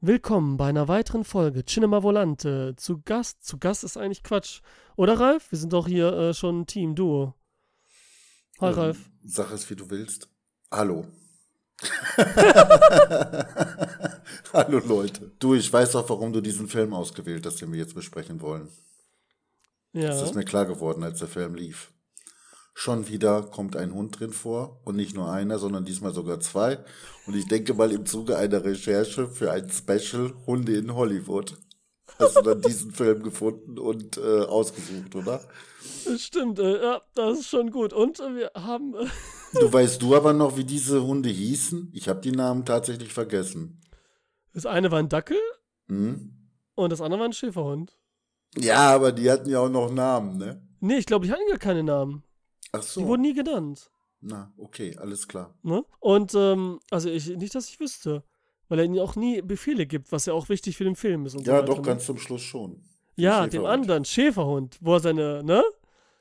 Willkommen bei einer weiteren Folge Cinema Volante. Zu Gast, zu Gast ist eigentlich Quatsch. Oder Ralf? Wir sind doch hier äh, schon ein Team, Duo. Hi Ähm, Ralf. Sag es, wie du willst. Hallo. Hallo Leute. Du, ich weiß auch, warum du diesen Film ausgewählt hast, den wir jetzt besprechen wollen. Das Ja. ist mir klar geworden, als der Film lief. Schon wieder kommt ein Hund drin vor und nicht nur einer, sondern diesmal sogar zwei. Und ich denke mal im Zuge einer Recherche für ein Special Hunde in Hollywood hast du dann diesen Film gefunden und äh, ausgesucht, oder? Das Stimmt, äh, ja, das ist schon gut. Und äh, wir haben. Äh, Du weißt du aber noch, wie diese Hunde hießen? Ich habe die Namen tatsächlich vergessen. das eine war ein Dackel Hm? und das andere war ein Schäferhund. Ja, aber die hatten ja auch noch Namen, ne? Nee, ich glaube, die hatten gar keine Namen. Ach so. Die wurden nie genannt. Na, okay, alles klar. Ne? Und, ähm, also ich, nicht, dass ich wüsste. Weil er ihnen auch nie Befehle gibt, was ja auch wichtig für den Film ist. Und so Ja, weiter, doch, ne? ganz zum Schluss schon. Ja, dem anderen, Schäferhund, wo er seine, ne?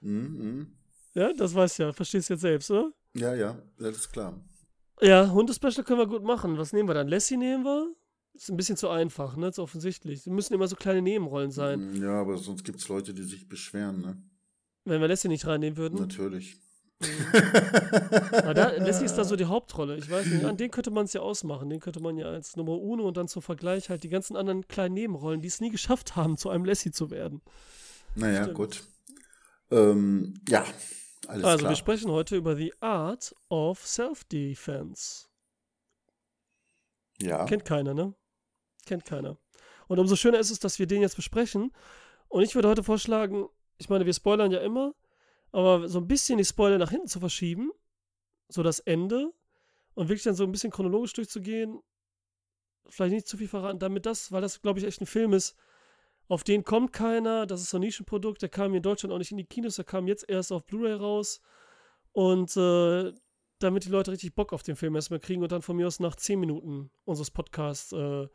Mhm, mhm. Ja, das weiß ja, verstehst du jetzt selbst, oder? Ja, ja, alles klar. Ja, Hundespecial können wir gut machen. Was nehmen wir dann? Lassie nehmen wir? Ist ein bisschen zu einfach, ne? Zu offensichtlich. Sie müssen immer so kleine Nebenrollen sein. Ja, aber sonst gibt es Leute, die sich beschweren, ne? Wenn wir Lassie nicht reinnehmen würden. Natürlich. Aber da, Lassie ist da so die Hauptrolle. Ich weiß nicht, an den könnte man es ja ausmachen. Den könnte man ja als Nummer Uno und dann zum Vergleich halt die ganzen anderen kleinen Nebenrollen, die es nie geschafft haben, zu einem Lassie zu werden. Naja, Stimmt. gut. Ähm, ja, alles also, klar. wir sprechen heute über The Art of Self-Defense. Ja, Kennt keiner, ne? Kennt keiner. Und umso schöner ist es, dass wir den jetzt besprechen. Und ich würde heute vorschlagen, ich meine, wir spoilern ja immer, aber so ein bisschen die Spoiler nach hinten zu verschieben, so das Ende, und wirklich dann so ein bisschen chronologisch durchzugehen, vielleicht nicht zu viel verraten, damit das, weil das, glaube ich, echt ein Film ist, auf den kommt keiner, das ist so ein Nischenprodukt, der kam hier in Deutschland auch nicht in die Kinos, der kam jetzt erst auf Blu-ray raus. Und äh, damit die Leute richtig Bock auf den Film erstmal kriegen und dann von mir aus nach 10 Minuten unseres Podcasts äh, äh,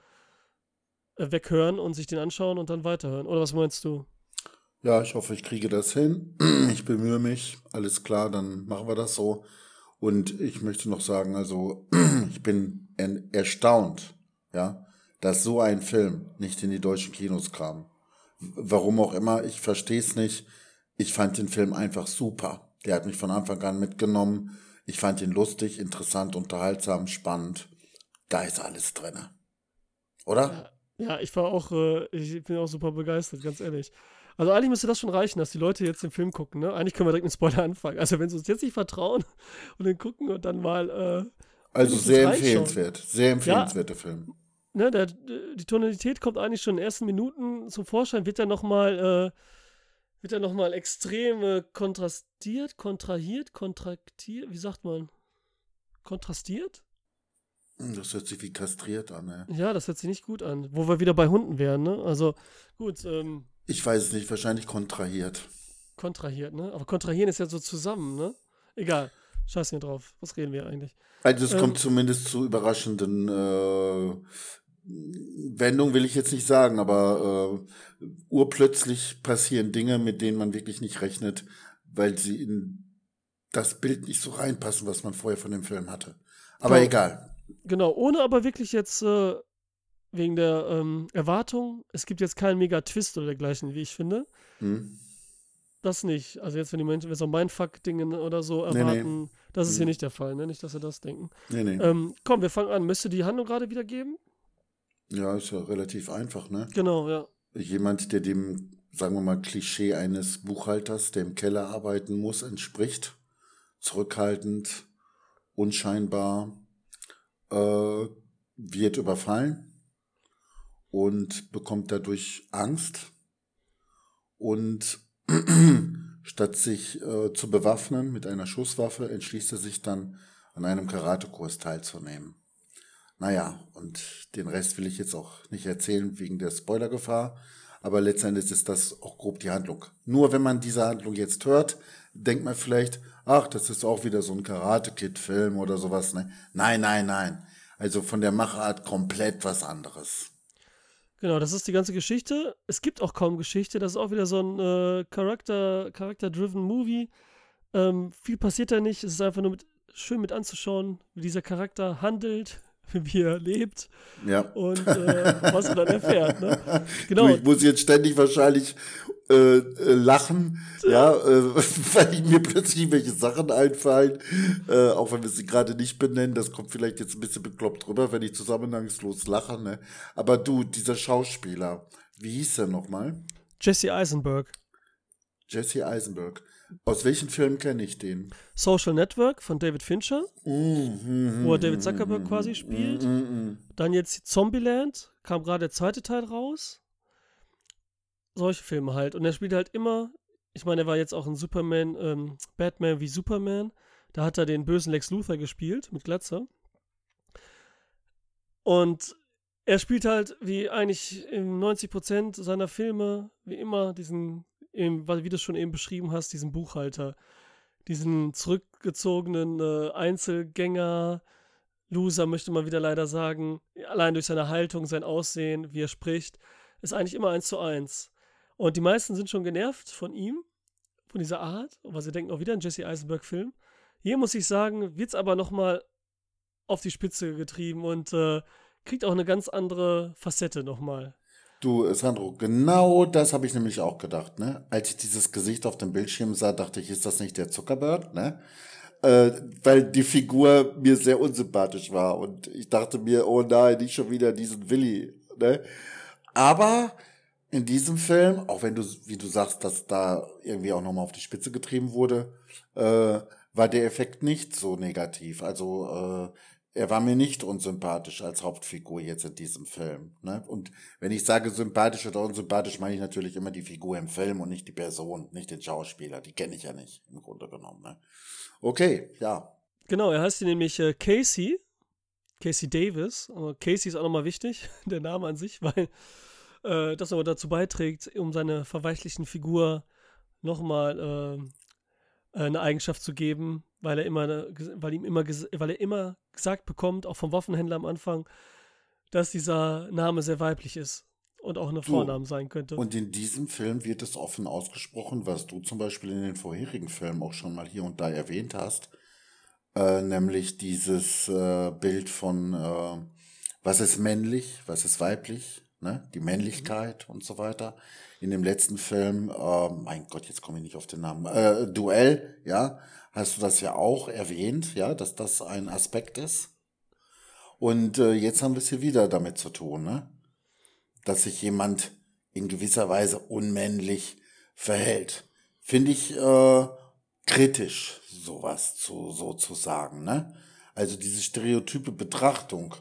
weghören und sich den anschauen und dann weiterhören. Oder was meinst du? Ja, ich hoffe, ich kriege das hin. Ich bemühe mich. Alles klar, dann machen wir das so. Und ich möchte noch sagen, also ich bin erstaunt, ja, dass so ein Film nicht in die deutschen Kinos kam. Warum auch immer, ich verstehe es nicht. Ich fand den Film einfach super. Der hat mich von Anfang an mitgenommen. Ich fand ihn lustig, interessant, unterhaltsam, spannend. Da ist alles drin. Oder? Ja, ich war auch, äh, ich bin auch super begeistert, ganz ehrlich. Also eigentlich müsste das schon reichen, dass die Leute jetzt den Film gucken, ne? Eigentlich können wir direkt mit Spoiler anfangen. Also wenn sie uns jetzt nicht vertrauen und den gucken und dann mal, äh, Also sehr empfehlenswert. Sehr empfehlenswerter Film. ne, der, die Tonalität kommt eigentlich schon in den ersten Minuten zum Vorschein, wird dann nochmal, äh, wird dann nochmal extrem äh, kontrastiert, kontrahiert, kontraktiert, wie sagt man? Kontrastiert? Hm, Das hört sich wie kastriert an, ey. Ja, das hört sich nicht gut an. Wo wir wieder bei Hunden wären, ne? Also, gut, ähm, Ich weiß es nicht, wahrscheinlich kontrahiert. kontrahiert, ne? Aber kontrahieren ist ja so zusammen, ne? Egal. Scheiß hier drauf. Was reden wir eigentlich? Also es Ähm. kommt zumindest zu überraschenden äh, Wendungen, will ich jetzt nicht sagen, aber äh, urplötzlich passieren Dinge, mit denen man wirklich nicht rechnet, weil sie in das Bild nicht so reinpassen, was man vorher von dem Film hatte. Aber Genau. egal. Genau, ohne aber wirklich jetzt äh, wegen der ähm, Erwartung, es gibt jetzt keinen Mega-Twist oder dergleichen, wie ich finde. Hm? Das nicht. Also jetzt, wenn die Menschen, wenn so Mindfuck-Dinge oder so Nee, nee. erwarten, das ist hier Mhm. nicht der Fall, ne? Nicht, dass sie das denken. Nee, nee. Ähm, komm, wir fangen an. Müsste die Handlung gerade wiedergeben? Ja, ist ja relativ einfach, ne? Genau, ja. Jemand, der dem, sagen wir mal, Klischee eines Buchhalters, der im Keller arbeiten muss, entspricht. Zurückhaltend, unscheinbar, äh, wird überfallen und bekommt dadurch Angst. Und statt sich äh, zu bewaffnen mit einer Schusswaffe, entschließt er sich dann, an einem Karatekurs teilzunehmen. Naja, und den Rest will ich jetzt auch nicht erzählen wegen der Spoilergefahr, aber letztendlich ist das auch grob die Handlung. Nur wenn man diese Handlung jetzt hört, denkt man vielleicht, ach, das ist auch wieder so ein Karate-Kid-Film oder sowas. Ne? Nein, nein, nein. Also von der Machart komplett was anderes. Genau, das ist die ganze Geschichte. Es gibt auch kaum Geschichte. Das ist auch wieder so ein äh, Character-driven Movie. Ähm, viel passiert da nicht. Es ist einfach nur mit, schön mit anzuschauen, wie dieser Charakter handelt, wie er lebt Ja. und äh, was er dann erfährt. Ne? Genau. Du, ich muss jetzt ständig wahrscheinlich äh, äh, lachen, ja, äh, weil mir plötzlich welche Sachen einfallen, äh, auch wenn wir sie gerade nicht benennen. Das kommt vielleicht jetzt ein bisschen bekloppt rüber, wenn ich zusammenhangslos lache. Ne? Aber du, dieser Schauspieler, wie hieß er nochmal? Jesse Eisenberg. Jesse Eisenberg. Aus welchen Filmen kenne ich den? Social Network von David Fincher, Mhm, wo er David Zuckerberg quasi spielt. mhm. Dann jetzt Zombieland, kam gerade der zweite Teil raus. Solche Filme halt. Und er spielt halt immer, ich meine, er war jetzt auch in Superman, ähm, Batman wie Superman. Da hat er den bösen Lex Luthor gespielt mit Glatze. Und er spielt halt wie eigentlich in 90% seiner Filme, wie immer, diesen, eben, wie du es schon eben beschrieben hast, diesen Buchhalter. Diesen zurückgezogenen äh, Einzelgänger, Loser, möchte man wieder leider sagen. Allein durch seine Haltung, sein Aussehen, wie er spricht, ist eigentlich immer eins zu eins. Und die meisten sind schon genervt von ihm, von dieser Art, weil sie denken auch wieder an Jesse Eisenberg-Film. Hier muss ich sagen, wird es aber nochmal auf die Spitze getrieben und äh, kriegt auch eine ganz andere Facette nochmal. Du, Sandro, genau das habe ich nämlich auch gedacht, ne? Als ich dieses Gesicht auf dem Bildschirm sah, dachte ich, ist das nicht der Zuckerberg, ne? Äh, weil die Figur mir sehr unsympathisch war und ich dachte mir, oh nein, nicht schon wieder diesen Willi, ne? Aber in diesem Film, auch wenn du, wie du sagst, dass da irgendwie auch nochmal auf die Spitze getrieben wurde, äh, war der Effekt nicht so negativ. Also äh, er war mir nicht unsympathisch als Hauptfigur jetzt in diesem Film. Ne? Und wenn ich sage sympathisch oder unsympathisch, meine ich natürlich immer die Figur im Film und nicht die Person, nicht den Schauspieler. Die kenne ich ja nicht, im Grunde genommen. Ne? Okay, ja. Genau, er heißt hier nämlich äh, Casey. Casey Davis. Aber Casey ist auch nochmal wichtig, der Name an sich, weil äh, das aber dazu beiträgt, um seine verweichlichen Figur nochmal äh, eine Eigenschaft zu geben, weil er immer, weil ihm immer, weil er immer gesagt bekommt, auch vom Waffenhändler am Anfang, dass dieser Name sehr weiblich ist und auch eine Vorname sein könnte. Und in diesem Film wird es offen ausgesprochen, was du zum Beispiel in den vorherigen Filmen auch schon mal hier und da erwähnt hast, äh, nämlich dieses äh, Bild von äh, was ist männlich, was ist weiblich, ne? die Männlichkeit und so weiter. In dem letzten Film, äh, mein Gott, jetzt komme ich nicht auf den Namen, äh, Duell, ja, hast du das ja auch erwähnt, ja, dass das ein Aspekt ist. Und äh, jetzt haben wir es hier wieder damit zu tun, ne? dass sich jemand in gewisser Weise unmännlich verhält. Finde ich äh, kritisch, sowas zu, so zu sagen. Ne? Also diese stereotype Betrachtung,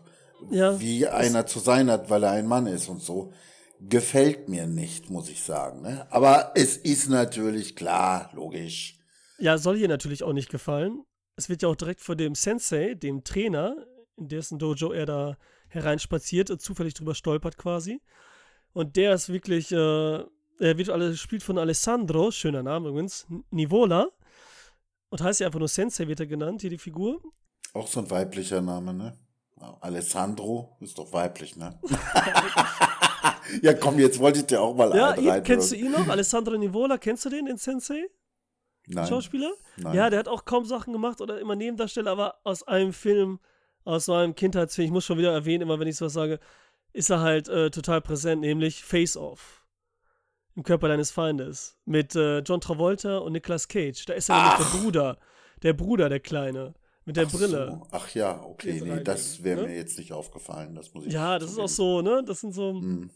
Ja, wie einer zu sein hat, weil er ein Mann ist und so, gefällt mir nicht, muss ich sagen. Ne? Aber es ist natürlich klar, logisch. Ja, soll hier natürlich auch nicht gefallen. Es wird ja auch direkt vor dem Sensei, dem Trainer, in dessen Dojo er da hereinspaziert und zufällig drüber stolpert quasi. Und der ist wirklich, äh, er wird gespielt von Alessandro, schöner Name übrigens, Nivola. Und heißt ja einfach nur Sensei, wird er genannt, hier die Figur. Auch so ein weiblicher Name, ne? Alessandro ist doch weiblich, ne? ja, komm, jetzt wollte ich dir auch mal Ja, ihn, kennst du ihn noch? Alessandro Nivola, kennst du den, den Sensei? Nein. Schauspieler? Nein. Ja, der hat auch kaum Sachen gemacht oder immer Nebendarsteller, aber aus einem Film, aus so einem Kindheitsfilm, ich muss schon wieder erwähnen, immer wenn ich sowas sage, ist er halt äh, total präsent, nämlich Face Off. Im Körper deines Feindes. Mit äh, John Travolta und Nicolas Cage. Da ist er nämlich der Bruder. Der Bruder, der Kleine. Mit der Ach Brille. So. Ach ja, okay, nee, das wäre ne? mir jetzt nicht aufgefallen. Das muss ich Ja, das ist auch so, ne? Das sind so. Hm.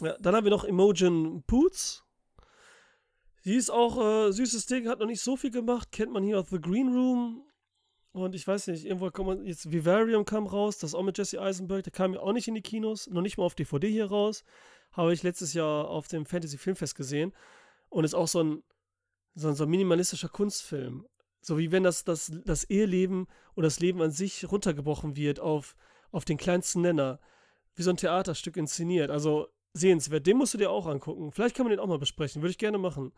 Ja, dann haben wir noch Imogen Poots. Die ist auch äh, süßes Ding, hat noch nicht so viel gemacht. Kennt man hier aus The Green Room. Und ich weiß nicht, irgendwo kommt man, jetzt Vivarium kam raus, das auch mit Jesse Eisenberg, der kam ja auch nicht in die Kinos, noch nicht mal auf DVD hier raus. Habe ich letztes Jahr auf dem Fantasy Filmfest gesehen. Und ist auch so ein, so ein, so ein minimalistischer Kunstfilm. So wie wenn das, das, das Eheleben oder das Leben an sich runtergebrochen wird auf, auf den kleinsten Nenner. Wie so ein Theaterstück inszeniert. Also sehenswert. Den musst du dir auch angucken. Vielleicht kann man den auch mal besprechen. Würde ich gerne machen.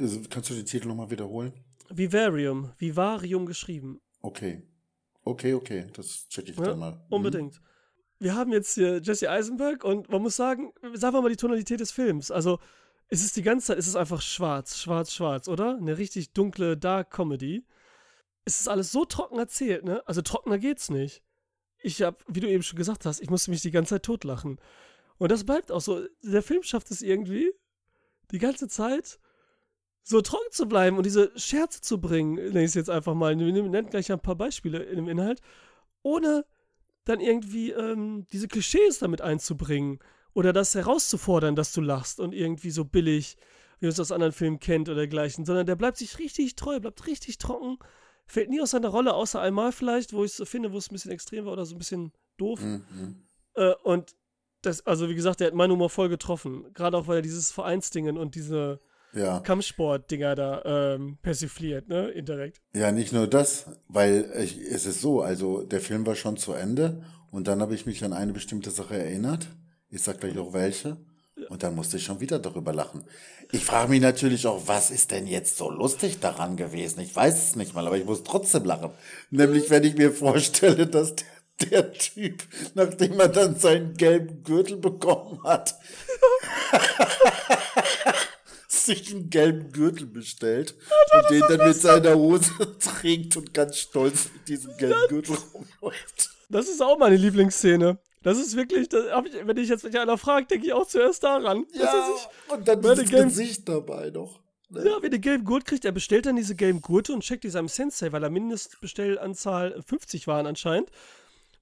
Also, Kannst du den Titel nochmal wiederholen? Vivarium. Vivarium geschrieben. Okay. Okay, okay, das check ich Ja, dann mal. Mhm. Unbedingt. Wir haben jetzt hier Jesse Eisenberg und man muss sagen, sagen wir mal die Tonalität des Films. Also, es ist die ganze Zeit, es ist einfach schwarz, schwarz, schwarz, oder? Eine richtig dunkle Dark Comedy. Es ist alles so trocken erzählt, ne? Also trockener geht's nicht. ich habe, wie du eben schon gesagt hast, ich musste mich die ganze Zeit totlachen. Und das bleibt auch so. Der Film schafft es irgendwie, die ganze Zeit so trocken zu bleiben und diese Scherze zu bringen, nenne ich es jetzt einfach mal. Wir nennen gleich ein paar Beispiele im Inhalt, ohne dann irgendwie ähm, diese Klischees damit einzubringen oder das herauszufordern, dass du lachst und irgendwie so billig, wie man es aus anderen Filmen kennt oder dergleichen, sondern der bleibt sich richtig treu, bleibt richtig trocken, fällt nie aus seiner Rolle, außer einmal vielleicht, wo ich es so finde, wo es ein bisschen extrem war oder so ein bisschen doof. Mhm. Äh, und das, also wie gesagt, der hat meinen Humor voll getroffen. Gerade auch, weil er dieses Vereinsdingen und diese ja. Kampfsport-Dinger da ähm, persifliert, ne, indirekt. Ja, nicht nur das, weil ich, es ist so, also der Film war schon zu Ende und dann habe ich mich an eine bestimmte Sache erinnert. Ich sag gleich auch welche. Und dann musste ich schon wieder darüber lachen. Ich frage mich natürlich auch, was ist denn jetzt so lustig daran gewesen? Ich weiß es nicht mal, aber ich muss trotzdem lachen. Nämlich, wenn ich mir vorstelle, dass der, der Typ, nachdem er dann seinen gelben Gürtel bekommen hat, sich einen gelben Gürtel bestellt und den dann mit seiner Hose trägt und ganz stolz mit diesem gelben Gürtel rumläuft. Das ist auch meine Lieblingsszene. Das ist wirklich, das ich, wenn ich jetzt mich einer fragt, denke ich auch zuerst daran. Ja, ich, und dann dieses Game, Gesicht dabei noch. Ne? Ja, wenn der gelben Gurt kriegt, er bestellt dann diese gelben Gurte und checkt die seinem Sensei, weil er Mindestbestellanzahl 50 waren anscheinend.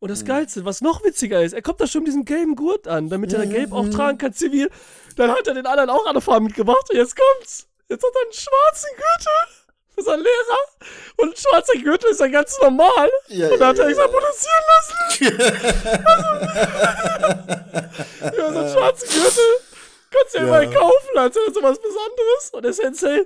Und das mhm. Geilste, was noch witziger ist, er kommt da schon mit diesem gelben Gurt an, damit er ja, gelb auch tragen kann, zivil. Dann hat er den anderen auch alle Farben mitgebracht und jetzt kommt's. Jetzt hat er einen schwarzen Gürtel für seinen Lehrer. Und ein schwarzer Gürtel ist ja ganz normal. Ja, und da hat er extra produzieren lassen. also, ja, so einen schwarzen Gürtel kannst du ja, ja. immer kaufen, als wäre sowas Besonderes. Und der Sensei,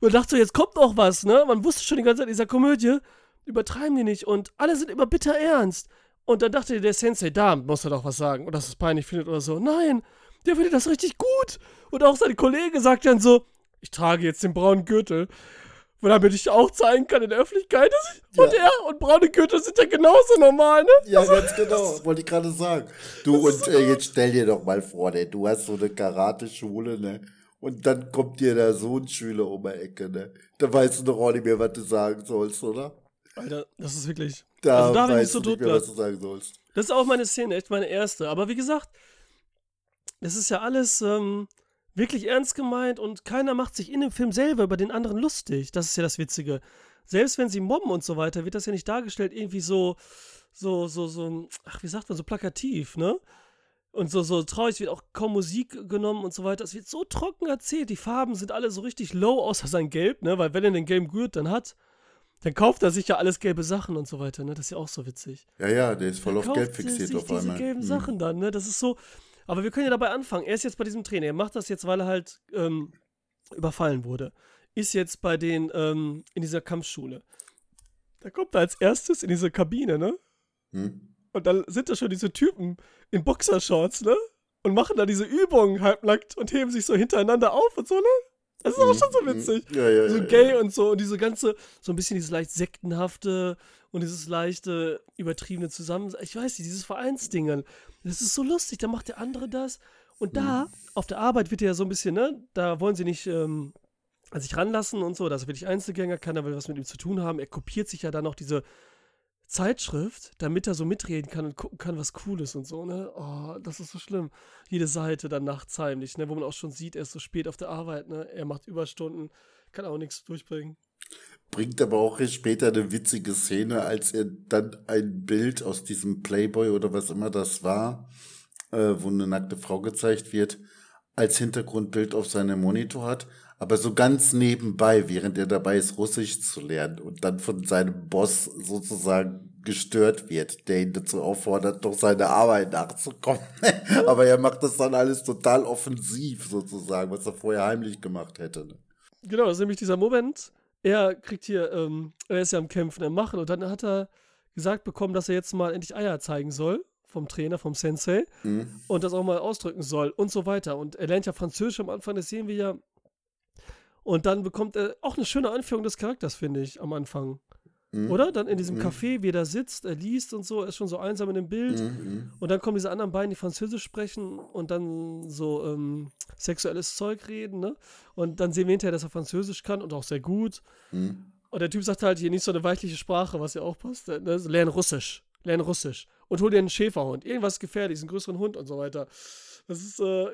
man dachte so, jetzt kommt noch was, ne? Man wusste schon die ganze Zeit in dieser Komödie, übertreiben die nicht und alle sind immer bitter ernst. Und dann dachte der Sensei, da muss er doch was sagen oder dass es peinlich findet oder so. Nein, der findet das richtig gut. Und auch sein Kollege sagt dann so, ich trage jetzt den braunen Gürtel. Und damit ich auch zeigen kann in der Öffentlichkeit, dass ich, ja. und er und braune Gürtel sind ja genauso normal, ne? Ja, also, ganz genau, wollte ich gerade sagen. Du, und äh, jetzt stell dir doch mal vor, ne, du hast so eine Karate-Schule, ne? Und dann kommt dir da so ein Schüler um die Ecke, ne? Da weißt du doch auch nicht mehr, was du sagen sollst, oder? Alter, das ist wirklich. Da also da bin ich so tot mehr, was du sagen sollst. Das ist auch meine Szene, echt meine erste. Aber wie gesagt, das ist ja alles ähm, wirklich ernst gemeint und keiner macht sich in dem Film selber über den anderen lustig. Das ist ja das Witzige. Selbst wenn sie mobben und so weiter, wird das ja nicht dargestellt irgendwie so, so, so, so, ach, wie sagt man, so plakativ, ne? Und so, so traurig wird auch kaum Musik genommen und so weiter. Es wird so trocken erzählt. Die Farben sind alle so richtig low, außer sein Gelb, ne? Weil wenn er den gelben Gurt dann hat, dann kauft er sich ja alles gelbe Sachen und so weiter, ne? Das ist ja auch so witzig. Ja, ja, der ist voll dann auf Gelb fixiert auf einmal. diese gelben hm. Sachen dann, ne? Das ist so. Aber wir können ja dabei anfangen. Er ist jetzt bei diesem Trainer. Er macht das jetzt, weil er halt ähm, überfallen wurde. Ist jetzt bei den, ähm, in dieser Kampfschule. Da kommt er als erstes in diese Kabine, ne? Hm. Und dann sind da schon diese Typen in Boxershorts, ne? Und machen da diese Übungen halbnackt und heben sich so hintereinander auf und so, ne? Das ist auch schon so mhm. witzig. Ja, ja, so gay ja, und so. Und diese ganze, so ein bisschen dieses leicht sektenhafte und dieses leichte, übertriebene Zusammen. Ich weiß nicht, dieses Vereinsdingen. Das ist so lustig. Da macht der andere das. Und da, mhm. auf der Arbeit wird ja so ein bisschen, ne? Da wollen sie nicht ähm, an sich ranlassen und so. Das ist wirklich Einzelgänger, keiner will was mit ihm zu tun haben. Er kopiert sich ja dann noch diese Zeitschrift, damit er so mitreden kann und gucken kann, was cool ist und so, ne? Oh, das ist so schlimm. Jede Seite dann nachts heimlich, ne? Wo man auch schon sieht, er ist so spät auf der Arbeit, ne? Er macht Überstunden, kann auch nichts durchbringen. Bringt aber auch später eine witzige Szene, als er dann ein Bild aus diesem Playboy oder was immer das war, äh, wo eine nackte Frau gezeigt wird, als Hintergrundbild auf seinem Monitor hat aber so ganz nebenbei, während er dabei ist, Russisch zu lernen und dann von seinem Boss sozusagen gestört wird, der ihn dazu auffordert, doch seine Arbeit nachzukommen. aber er macht das dann alles total offensiv sozusagen, was er vorher heimlich gemacht hätte. Ne? Genau, das ist nämlich dieser Moment. Er kriegt hier, ähm, er ist ja am Kämpfen, am Machen und dann hat er gesagt bekommen, dass er jetzt mal endlich Eier zeigen soll vom Trainer, vom Sensei mhm. und das auch mal ausdrücken soll und so weiter. Und er lernt ja Französisch am Anfang, das sehen wir ja und dann bekommt er auch eine schöne Einführung des Charakters, finde ich, am Anfang. Mhm. Oder? Dann in diesem mhm. Café, wie er da sitzt, er liest und so, er ist schon so einsam in dem Bild. Mhm. Und dann kommen diese anderen beiden, die Französisch sprechen und dann so ähm, sexuelles Zeug reden, ne? Und dann sehen wir hinterher, dass er Französisch kann und auch sehr gut. Und der Typ sagt halt hier nicht so eine weichliche Sprache, was ja auch passt. Ne? Lern Russisch. Lern Russisch. und hol dir einen Schäferhund. Irgendwas gefährliches, einen größeren Hund und so weiter. Das ist, äh,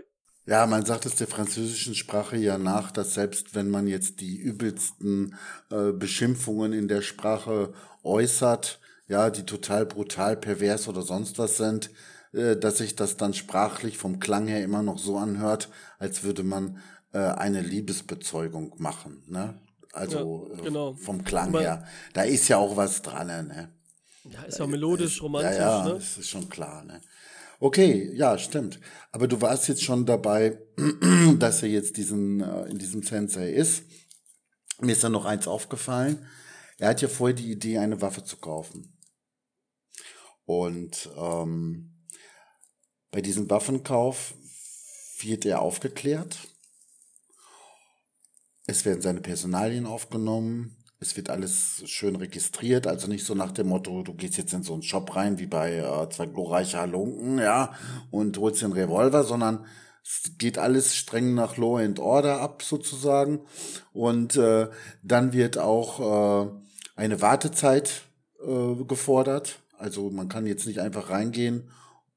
Ja, man sagt es der französischen Sprache ja nach, dass selbst wenn man jetzt die übelsten äh, Beschimpfungen in der Sprache äußert, ja, die total brutal, pervers oder sonst was sind, äh, dass sich das dann sprachlich vom Klang her immer noch so anhört, als würde man äh, eine Liebesbezeugung machen, ne? Also Ja, äh, genau. vom Klang Aber- her. Da ist ja auch was dran, ne? ja, ist ja melodisch, romantisch, ja, ja, ne? das ist schon klar, ne? Okay, ja, stimmt. Aber du warst jetzt schon dabei, dass er jetzt diesen, äh, in diesem Sensei ist. Mir ist da noch eins aufgefallen. Er hat ja vorher die Idee, eine Waffe zu kaufen. Und ähm, bei diesem Waffenkauf wird er aufgeklärt. Es werden seine Personalien aufgenommen. Es wird alles schön registriert. Also nicht so nach dem Motto, du gehst jetzt in so einen Shop rein wie bei äh, zwei glorreiche Halunken, ja, und holst einen Revolver, sondern es geht alles streng nach Law and Order ab, sozusagen. Und äh, dann wird auch äh, eine Wartezeit äh, gefordert. Also man kann jetzt nicht einfach reingehen,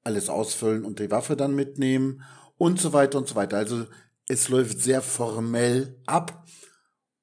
alles ausfüllen und die Waffe dann mitnehmen und so weiter und so weiter. Also es läuft sehr formell ab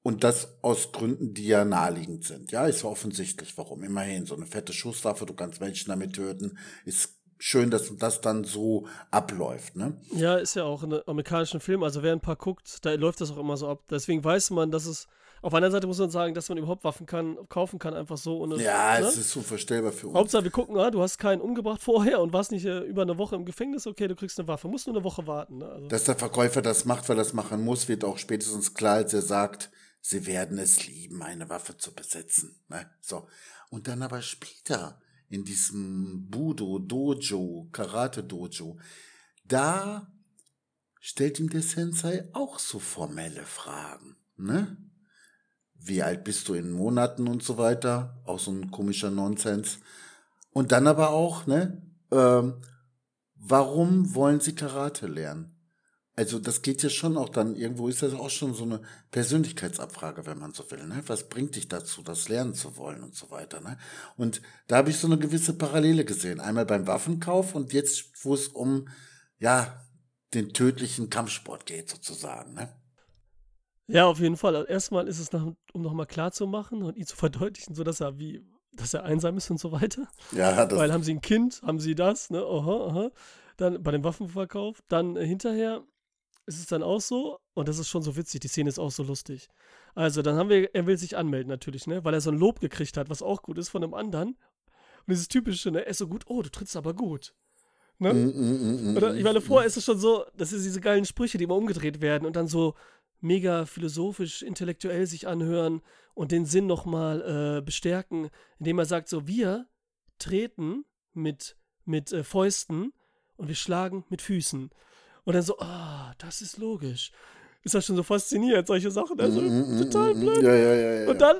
und das aus Gründen, die ja naheliegend sind. Ja, ist ja offensichtlich, warum. Immerhin, so eine fette Schusswaffe, du kannst Menschen damit töten, ist schön, dass das dann so abläuft, ne? Ja, ist ja auch in amerikanischen Film. Also wer ein paar guckt, da läuft das auch immer so ab. Deswegen weiß man, dass es. Auf einer Seite muss man sagen, dass man überhaupt Waffen kann, kaufen kann, einfach so. Ohne, Ja, ne? es ist unvorstellbar für uns. Hauptsache, wir gucken, ah, du hast keinen umgebracht vorher und warst nicht äh, über eine Woche im Gefängnis, okay, du kriegst eine Waffe. Musst nur eine Woche warten. Ne? Also, Dass der Verkäufer das macht, weil er das machen muss, wird auch spätestens klar, als er sagt, sie werden es lieben, eine Waffe zu besitzen. Ne? So. Und dann aber später in diesem Budo, Dojo, Karate Dojo, da stellt ihm der Sensei auch so formelle Fragen. Ne? Wie alt bist du in Monaten und so weiter? Auch so ein komischer Nonsens. Und dann aber auch, ne? Ähm, warum wollen sie Karate lernen? Also das geht ja schon auch dann, irgendwo ist das auch schon so eine Persönlichkeitsabfrage, wenn man so will. Ne? Was bringt dich dazu, das lernen zu wollen und so weiter. Ne? Und da habe ich so eine gewisse Parallele gesehen. Einmal beim Waffenkauf und jetzt, wo es um ja den tödlichen Kampfsport geht sozusagen. Ne? ja, auf jeden Fall. Also erstmal ist es, nach, um nochmal klar zu machen und ihn zu verdeutlichen, so dass er wie, dass er einsam ist und so weiter. Ja, das, Weil haben sie ein Kind, haben sie das, ne? Aha, aha. Dann bei dem Waffenverkauf, dann äh, hinterher ist es dann auch so, und das ist schon so witzig, die Szene ist auch so lustig. Also, dann haben wir, er will sich anmelden natürlich, ne? Weil er so ein Lob gekriegt hat, was auch gut ist von einem anderen. Und dieses typische, ne? Er ist so gut, oh, du trittst aber gut. Ne? Mm, mm, mm, Oder mm, ich meine, mm. vorher ist es schon so, das sind diese geilen Sprüche, die immer umgedreht werden und dann so mega philosophisch, intellektuell sich anhören und den Sinn nochmal äh, bestärken, indem er sagt, so, wir treten mit, mit äh, Fäusten und wir schlagen mit Füßen. Und dann so, ah, das ist logisch. Ist das schon so faszinierend, solche Sachen. Also, Mm, total mm, blöd. Ja, ja. Und dann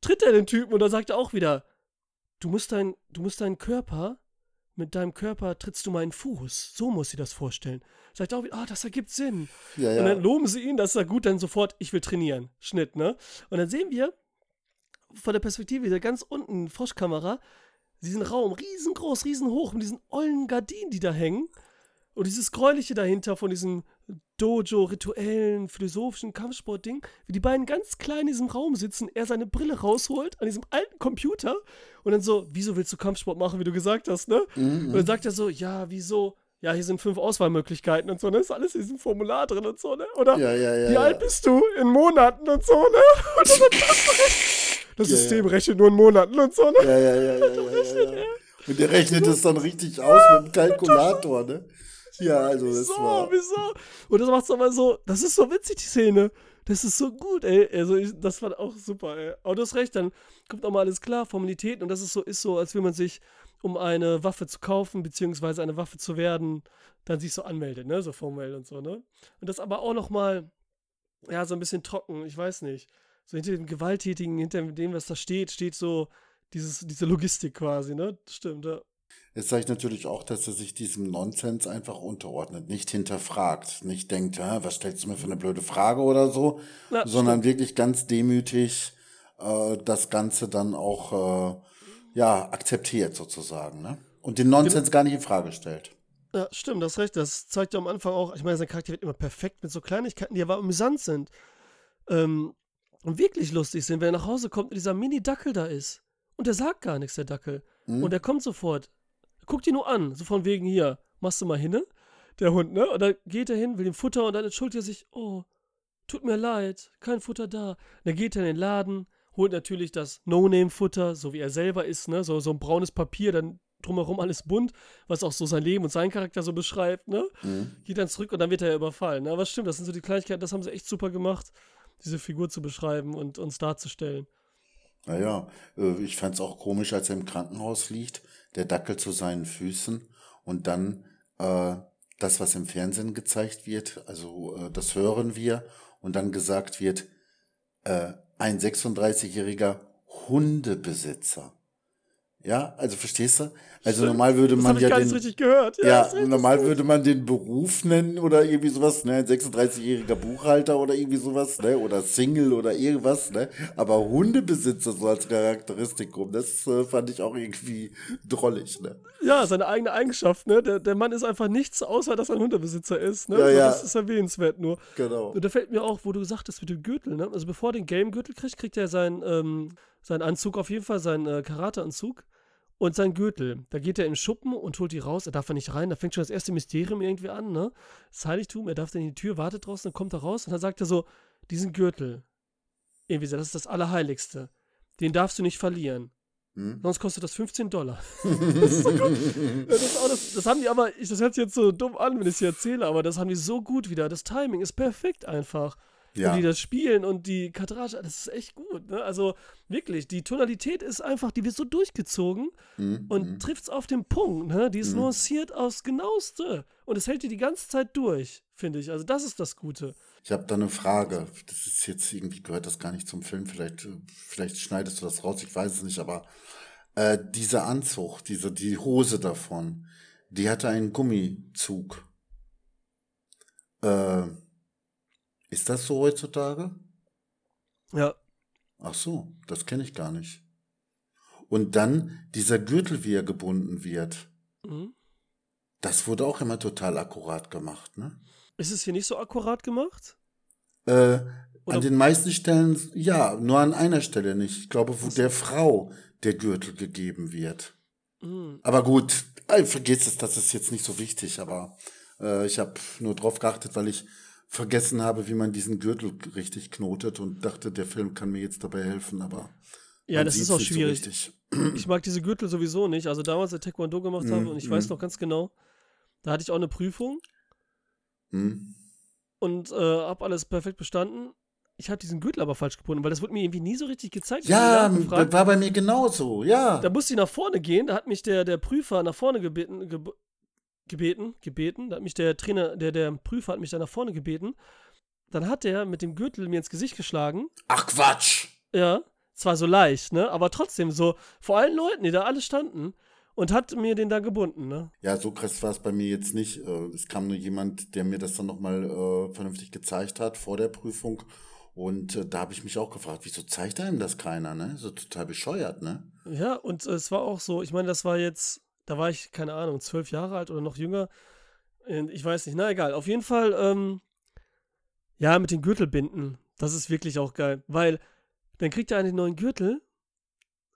tritt er den Typen und dann sagt er auch wieder, du musst, dein, du musst deinen Körper, mit deinem Körper trittst du meinen Fuß. So muss sie das vorstellen. Sagt er auch wieder, ah, das ergibt Sinn. Und dann loben sie ihn, das ist ja gut, dann sofort, ich will trainieren. Schnitt, ne? Und dann sehen wir von der Perspektive dieser ganz unten Froschkamera diesen Raum riesengroß, riesenhoch mit diesen ollen Gardinen, die da hängen. Und dieses Gräuliche dahinter von diesem Dojo, rituellen, philosophischen Kampfsportding, wie die beiden ganz klein in diesem Raum sitzen, er seine Brille rausholt an diesem alten Computer und dann so, wieso willst du Kampfsport machen, wie du gesagt hast, ne? Mm, Und dann sagt er so, ja, wieso? Ja, hier sind fünf Auswahlmöglichkeiten und so, ne? Ist alles in diesem Formular drin und so, ne? Oder Ja, ja, ja. wie alt bist du? In Monaten und so, ne? Und dann. Das Ja, System rechnet nur in Monaten und so, ne? Ja, ja, ja, ja, ja. Und der rechnet es dann richtig aus mit dem Kalkulator, ne? Ja, also das Wieso, war. wieso? Und das macht's aber so, das ist so witzig, die Szene. Das ist so gut, ey. Also, ich, das war auch super, ey. Aber du hast recht, dann kommt auch mal alles klar, Formalitäten. Und das ist so, ist so, als will man sich, um eine Waffe zu kaufen, beziehungsweise eine Waffe zu werden, dann sich so anmeldet, ne? So formell und so, ne? Und das aber auch noch mal, ja, so ein bisschen trocken, ich weiß nicht. So hinter dem Gewalttätigen, hinter dem, was da steht, steht so dieses, diese Logistik quasi, ne? Stimmt, ja. Es zeigt natürlich auch, dass er sich diesem Nonsens einfach unterordnet, nicht hinterfragt, nicht denkt, was stellst du mir für eine blöde Frage oder so, Na, sondern wirklich ganz demütig äh, das Ganze dann auch äh, ja akzeptiert sozusagen. Ne? Und den Nonsens gar nicht in Frage stellt. Ja, stimmt, das recht. Das zeigt ja am Anfang auch, ich meine, sein Charakter wird immer perfekt mit so Kleinigkeiten, die aber amüsant sind. Ähm, und wirklich lustig sind, wenn er nach Hause kommt und dieser Mini-Dackel da ist. Und der sagt gar nichts, der Dackel. Hm? Und er kommt sofort. Guckt ihn nur an, so von wegen hier, machst du mal hin, ne? Der Hund, ne? Und dann geht er hin, will ihm Futter und dann entschuldigt er sich, oh, tut mir leid, kein Futter da. Dann geht er in den Laden, holt natürlich das No-Name-Futter, so wie er selber ist, ne? So, so ein braunes Papier, dann drumherum alles bunt, was auch so sein Leben und seinen Charakter so beschreibt, ne? Mhm. Geht dann zurück und dann wird er überfallen. Ne? Aber stimmt, das sind so die Kleinigkeiten, das haben sie echt super gemacht, diese Figur zu beschreiben und uns darzustellen. Naja, äh, ich fand's auch komisch, als er im Krankenhaus liegt, der Dackel zu seinen Füßen und dann äh, das, was im Fernsehen gezeigt wird, also äh, das hören wir und dann gesagt wird, äh, ein 36-jähriger Hundebesitzer. Ja, also verstehst du? Also Stimmt. normal würde Das man ja gar den, nicht richtig gehört. ja, richtig normal würde man den Beruf nennen oder irgendwie sowas, ne? Ein 36-jähriger Buchhalter oder irgendwie sowas, ne? Oder Single oder irgendwas, ne? Aber Hundebesitzer so als Charakteristikum, das äh, fand ich auch irgendwie drollig, ne? Ja, seine eigene Eigenschaft, ne? Der, der Mann ist einfach nichts, außer dass er ein Hundebesitzer ist, ne? Ja, ja. Das ist erwähnenswert nur. Genau. Und da fällt mir auch, wo du gesagt hast mit dem Gürtel, ne? Also bevor er den Game-Gürtel kriegt, kriegt er seinen, ähm, seinen Anzug auf jeden Fall, seinen äh, Karate-Anzug und seinen Gürtel. Da geht er in den Schuppen und holt die raus. Er darf da nicht rein. Da fängt schon das erste Mysterium irgendwie an, ne? Das Heiligtum. Er darf dann in die Tür, wartet draußen, dann kommt er raus und dann sagt er so, diesen Gürtel, irgendwie so, das ist das Allerheiligste. Den darfst du nicht verlieren. Hm? Sonst kostet das 15 Dollar. das ist so gut. Das, auch das, das haben die aber, ich, das hört sich jetzt so dumm an, wenn ich es hier erzähle, aber das haben die so gut wieder. Das Timing ist perfekt einfach. Ja. Und die das spielen und die Kadrage, das ist echt gut. Ne? Also wirklich, die Tonalität ist einfach, die wird so durchgezogen Hm, und hm. trifft es auf den Punkt. Ne? Die ist Mhm. nuanciert aufs Genaueste. Und es hält dir die ganze Zeit durch, finde ich. Also das ist das Gute. Ich habe da eine Frage. Das ist jetzt irgendwie gehört das gar nicht zum Film. Vielleicht, äh, vielleicht schneidest du das raus. Ich weiß es nicht. Aber äh, dieser Anzug, diese die Hose davon, die hatte einen Gummizug. Äh, ist das so heutzutage? Ja. Ach so, das kenne ich gar nicht. Und dann dieser Gürtel, wie er gebunden wird, Mhm. das wurde auch immer total akkurat gemacht, ne? Ist es hier nicht so akkurat gemacht? Äh, an den meisten Stellen, ja, nur an einer Stelle nicht. Ich glaube, wo der Frau der Gürtel gegeben wird. Mhm. Aber gut, äh, vergiss es, das ist jetzt nicht so wichtig, aber äh, ich habe nur drauf geachtet, weil ich vergessen habe, wie man diesen Gürtel richtig knotet und dachte, der Film kann mir jetzt dabei helfen, aber Ja, das ist auch so schwierig. richtig. ich mag diese Gürtel sowieso nicht. Also damals, als ich Taekwondo gemacht habe, Mhm, und ich weiß mhm. noch ganz genau, da hatte ich auch eine Prüfung Hm? und äh, habe alles perfekt bestanden. Ich habe diesen Gürtel aber falsch gebunden, weil das wurde mir irgendwie nie so richtig gezeigt. Ja, war bei mir genauso, ja. Da musste ich nach vorne gehen, da hat mich der, der Prüfer nach vorne gebeten, geb gebeten, gebeten, da hat mich der Trainer, der, der Prüfer hat mich da nach vorne gebeten. Dann hat der mit dem Gürtel mir ins Gesicht geschlagen. Ach Quatsch! Ja, zwar so leicht, ne, aber trotzdem so vor allen Leuten, die da alle standen und hat mir den da gebunden, ne. Ja, so krass war es bei mir jetzt nicht. Äh, Es kam nur jemand, der mir das dann nochmal äh, vernünftig gezeigt hat vor der Prüfung. Und äh, da habe ich mich auch gefragt, wieso zeigt einem das keiner, ne? So total bescheuert, ne? Ja, und es war auch so, ich meine, das war jetzt, da war ich, keine Ahnung, zwölf Jahre alt oder noch jünger. Ich weiß nicht, na egal. Auf jeden Fall, ähm, ja, mit den Gürtelbinden, das ist wirklich auch geil, weil dann kriegt er einen neuen Gürtel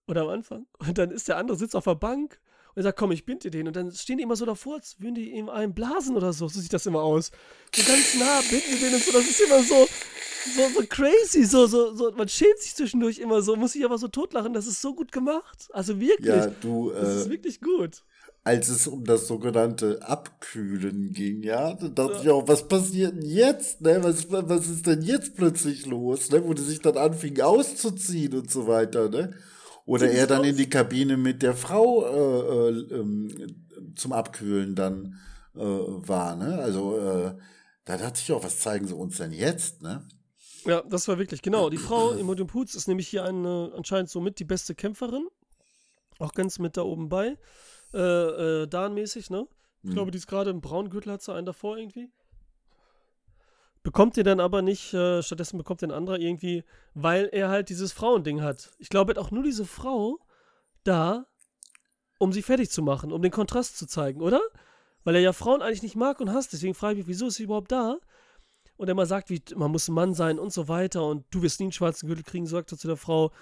oder am Anfang und dann ist der andere sitzt auf der Bank und er sagt, komm, ich binde dir den und dann stehen die immer so davor, als würden die ihm einen blasen oder so, so sieht das immer aus. So ganz nah binden die den und so, das ist immer so, so, so crazy, so, so, so, man schämt sich zwischendurch immer so, muss sich aber so totlachen, das ist so gut gemacht. Also wirklich, Ja, du, das ist äh, wirklich gut. als es um das sogenannte Abkühlen ging, ja, da dachte ich auch, was passiert denn jetzt, ne? Was, was ist denn jetzt plötzlich los, ne? Wo die sich dann anfing auszuziehen und so weiter, ne? Oder er dann in die Kabine mit der Frau äh, äh, ähm, zum Abkühlen dann äh, war, ne? Also, äh, da dachte ich auch, was zeigen sie uns denn jetzt, ne? Ja, das war wirklich, genau. Die Frau Imodium Putz ist nämlich hier eine, anscheinend somit die beste Kämpferin. Auch ganz mit da oben bei. Äh, äh, Dan-mäßig, ne? Ich Mhm. glaube, die ist gerade im braunen Gürtel, hat sie einen davor irgendwie. Bekommt ihr dann aber nicht, äh, stattdessen bekommt den anderer irgendwie, weil er halt dieses Frauending hat. Ich glaube, er hat auch nur diese Frau da um sie fertig zu machen, um den Kontrast zu zeigen, oder? Weil er ja Frauen eigentlich nicht mag und hasst. Deswegen frage ich mich, wieso ist sie überhaupt da? Und er mal sagt, wie, man muss ein Mann sein und so weiter und du wirst nie einen schwarzen Gürtel kriegen, sagt er zu der Frau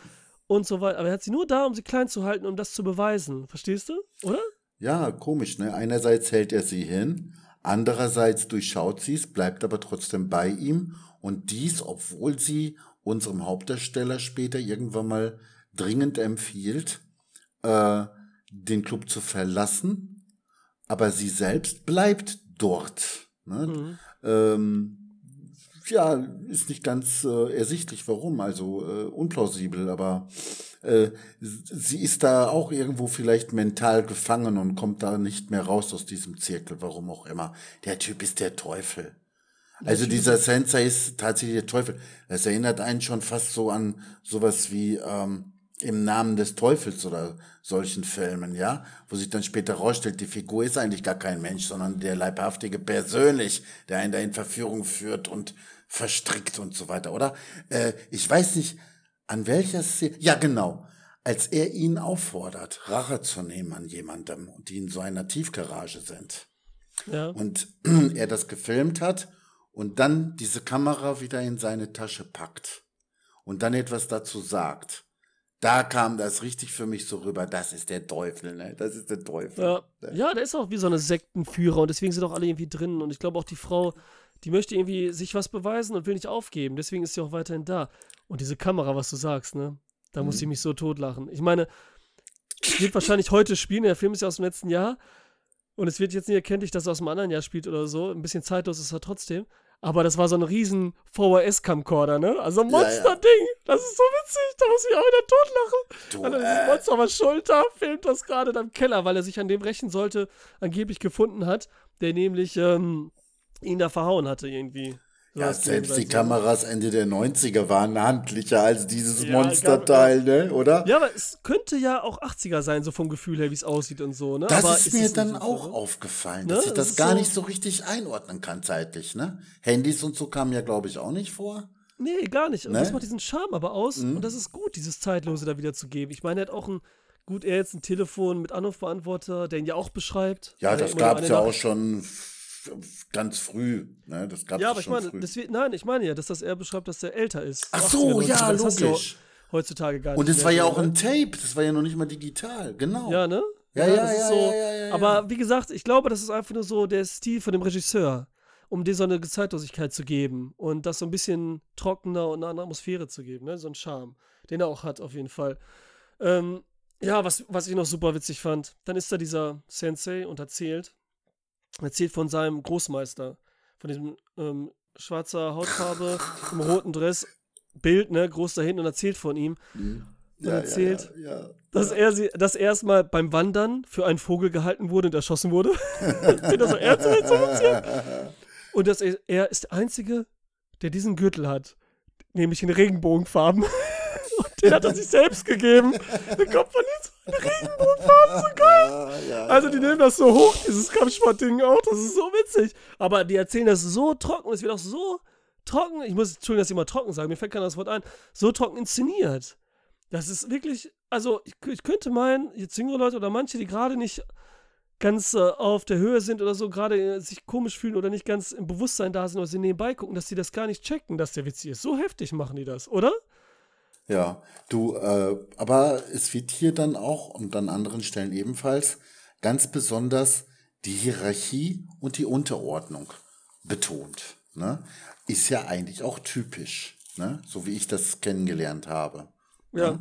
und so weiter. Aber er hat sie nur da, um sie klein zu halten, um das zu beweisen. Verstehst du? Oder? Ja, komisch, ne? Einerseits hält er sie hin, andererseits durchschaut sie es, bleibt aber trotzdem bei ihm und dies, obwohl sie unserem Hauptdarsteller später irgendwann mal dringend empfiehlt, äh, den Club zu verlassen, aber sie selbst bleibt dort. Ne? Mhm. Ähm, ja, ist nicht ganz äh, ersichtlich, warum, also äh, unplausibel, aber äh, sie ist da auch irgendwo vielleicht mental gefangen und kommt da nicht mehr raus aus diesem Zirkel, warum auch immer. Der Typ ist der Teufel. Also dieser Sensei ist tatsächlich der Teufel. Das erinnert einen schon fast so an sowas wie ähm, im Namen des Teufels oder solchen Filmen, ja, wo sich dann später rausstellt, die Figur ist eigentlich gar kein Mensch, sondern der Leibhaftige persönlich, der einen da in Verführung führt und verstrickt und so weiter, oder? Äh, ich weiß nicht, an welcher Szene, ja genau, als er ihn auffordert, Rache zu nehmen an jemandem und die in so einer Tiefgarage sind. Ja. Und er das gefilmt hat und dann diese Kamera wieder in seine Tasche packt und dann etwas dazu sagt da kam das richtig für mich so rüber, das ist der Teufel, ne? Das ist der Teufel. Ja, ja der ist auch wie so eine Sektenführer und deswegen sind auch alle irgendwie drin. Und ich glaube auch die Frau, die möchte irgendwie sich was beweisen und will nicht aufgeben. Deswegen ist sie auch weiterhin da. Und diese Kamera, was du sagst, ne? Da mhm. muss sie mich so totlachen. Ich meine, es wird wahrscheinlich heute spielen, der Film ist ja aus dem letzten Jahr. Und es wird jetzt nicht erkenntlich, dass er aus einem anderen Jahr spielt oder so. Ein bisschen zeitlos ist er trotzdem. Aber das war so ein riesen VHS-Camcorder, ne? Also ein Monster-Ding. Ja, ja. Das ist so witzig. Da muss ich auch wieder totlachen. Du, also dieses äh. Monster auf der Schulter filmt das gerade in im Keller, weil er sich an dem rächen sollte, angeblich gefunden hat, der nämlich ähm, ihn da verhauen hatte irgendwie. Ja, selbst die Kameras Ende der 90er waren handlicher als dieses ja, Monsterteil, ne? Oder? Ja, aber es könnte ja auch 80er sein, so vom Gefühl her, wie es aussieht und so, ne? Das aber ist mir dann auch so, aufgefallen, dass ne? ich das, das gar so nicht so richtig einordnen kann zeitlich, ne? Handys und so kamen ja, glaube ich, auch nicht vor. Nee, gar nicht. Und ne? das macht diesen Charme aber aus. Mhm. Und das ist gut, dieses Zeitlose da wieder zu geben. Ich meine, er hat auch ein, gut, er jetzt ein Telefon mit Anrufbeantworter, der ihn ja auch beschreibt. Ja, das gab es ja auch schon ganz früh. Ne? Das gab's ja, aber ich meine, wird, nein, ich meine ja, dass das er beschreibt, dass er älter ist. Ach so, ja, logisch. heutzutage gar nicht. Und es war ja auch ein Tape, das war ja noch nicht mal digital, genau. Ja, ne? Ja, ja, ja, ja, so, ja, ja, Aber wie gesagt, ich glaube, das ist einfach nur so der Stil von dem Regisseur, um dir so eine Zeitlosigkeit zu geben und das so ein bisschen trockener und eine andere Atmosphäre zu geben, ne? So ein Charme, den er auch hat, auf jeden Fall. Ähm, ja, was, was ich noch super witzig fand, dann ist da dieser Sensei und erzählt, erzählt von seinem Großmeister, von diesem ähm, schwarzer Hautfarbe, im roten Dress, Bild, ne, groß dahin und erzählt von ihm. Mhm. Ja, erzählt, ja, ja, dass er sie, dass er erstmal beim Wandern für einen Vogel gehalten wurde und erschossen wurde. das so ernst und dass er, er ist der Einzige, der diesen Gürtel hat, nämlich in Regenbogenfarben. Den hat er sich selbst gegeben. Der kommt von den Regenbogenfarben, so geil. Ja, also die nehmen das so hoch, dieses Kampfsportding auch, das ist so witzig. Aber die erzählen das so trocken, es wird auch so trocken, ich muss, Entschuldigung, dass ich immer trocken sage, mir fällt kein das Wort ein, so trocken inszeniert. Das ist wirklich, also ich, ich könnte meinen, jetzt jüngere Leute oder manche, die gerade nicht ganz äh, auf der Höhe sind oder so, gerade äh, sich komisch fühlen oder nicht ganz im Bewusstsein da sind oder sie nebenbei gucken, dass sie das gar nicht checken, dass der witzig ist. So heftig machen die das, oder? Ja, du, äh, aber es wird hier dann auch und an anderen Stellen ebenfalls ganz besonders die Hierarchie und die Unterordnung betont. Ne? Ist ja eigentlich auch typisch, ne? so wie ich das kennengelernt habe. Ja. Ne?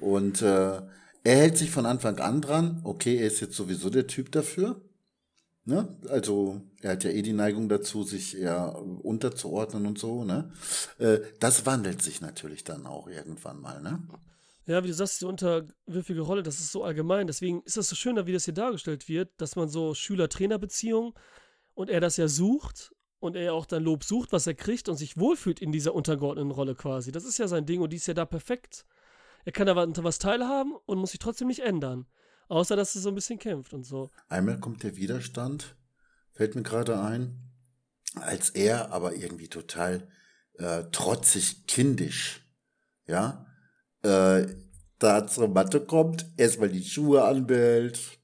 Und äh, er hält sich von Anfang an dran, okay, er ist jetzt sowieso der Typ dafür. Ne? Also er hat ja eh die Neigung dazu, sich eher unterzuordnen und so. Ne? Äh, das wandelt sich natürlich dann auch irgendwann mal. Ne? Ja, wie du sagst, die unterwürfige Rolle, das ist so allgemein. Deswegen ist das so schöner, wie das hier dargestellt wird, dass man so Schüler-Trainer-Beziehung und er das ja sucht und er auch dann Lob sucht, was er kriegt und sich wohlfühlt in dieser untergeordneten Rolle quasi. Das ist ja sein Ding und die ist ja da perfekt. Er kann da was teilhaben und muss sich trotzdem nicht ändern. Außer, dass er so ein bisschen kämpft und so. Einmal kommt der Widerstand, fällt mir gerade ein, als er aber irgendwie total äh, trotzig kindisch, ja, äh, da zur Matte kommt, erstmal die Schuhe anbellt,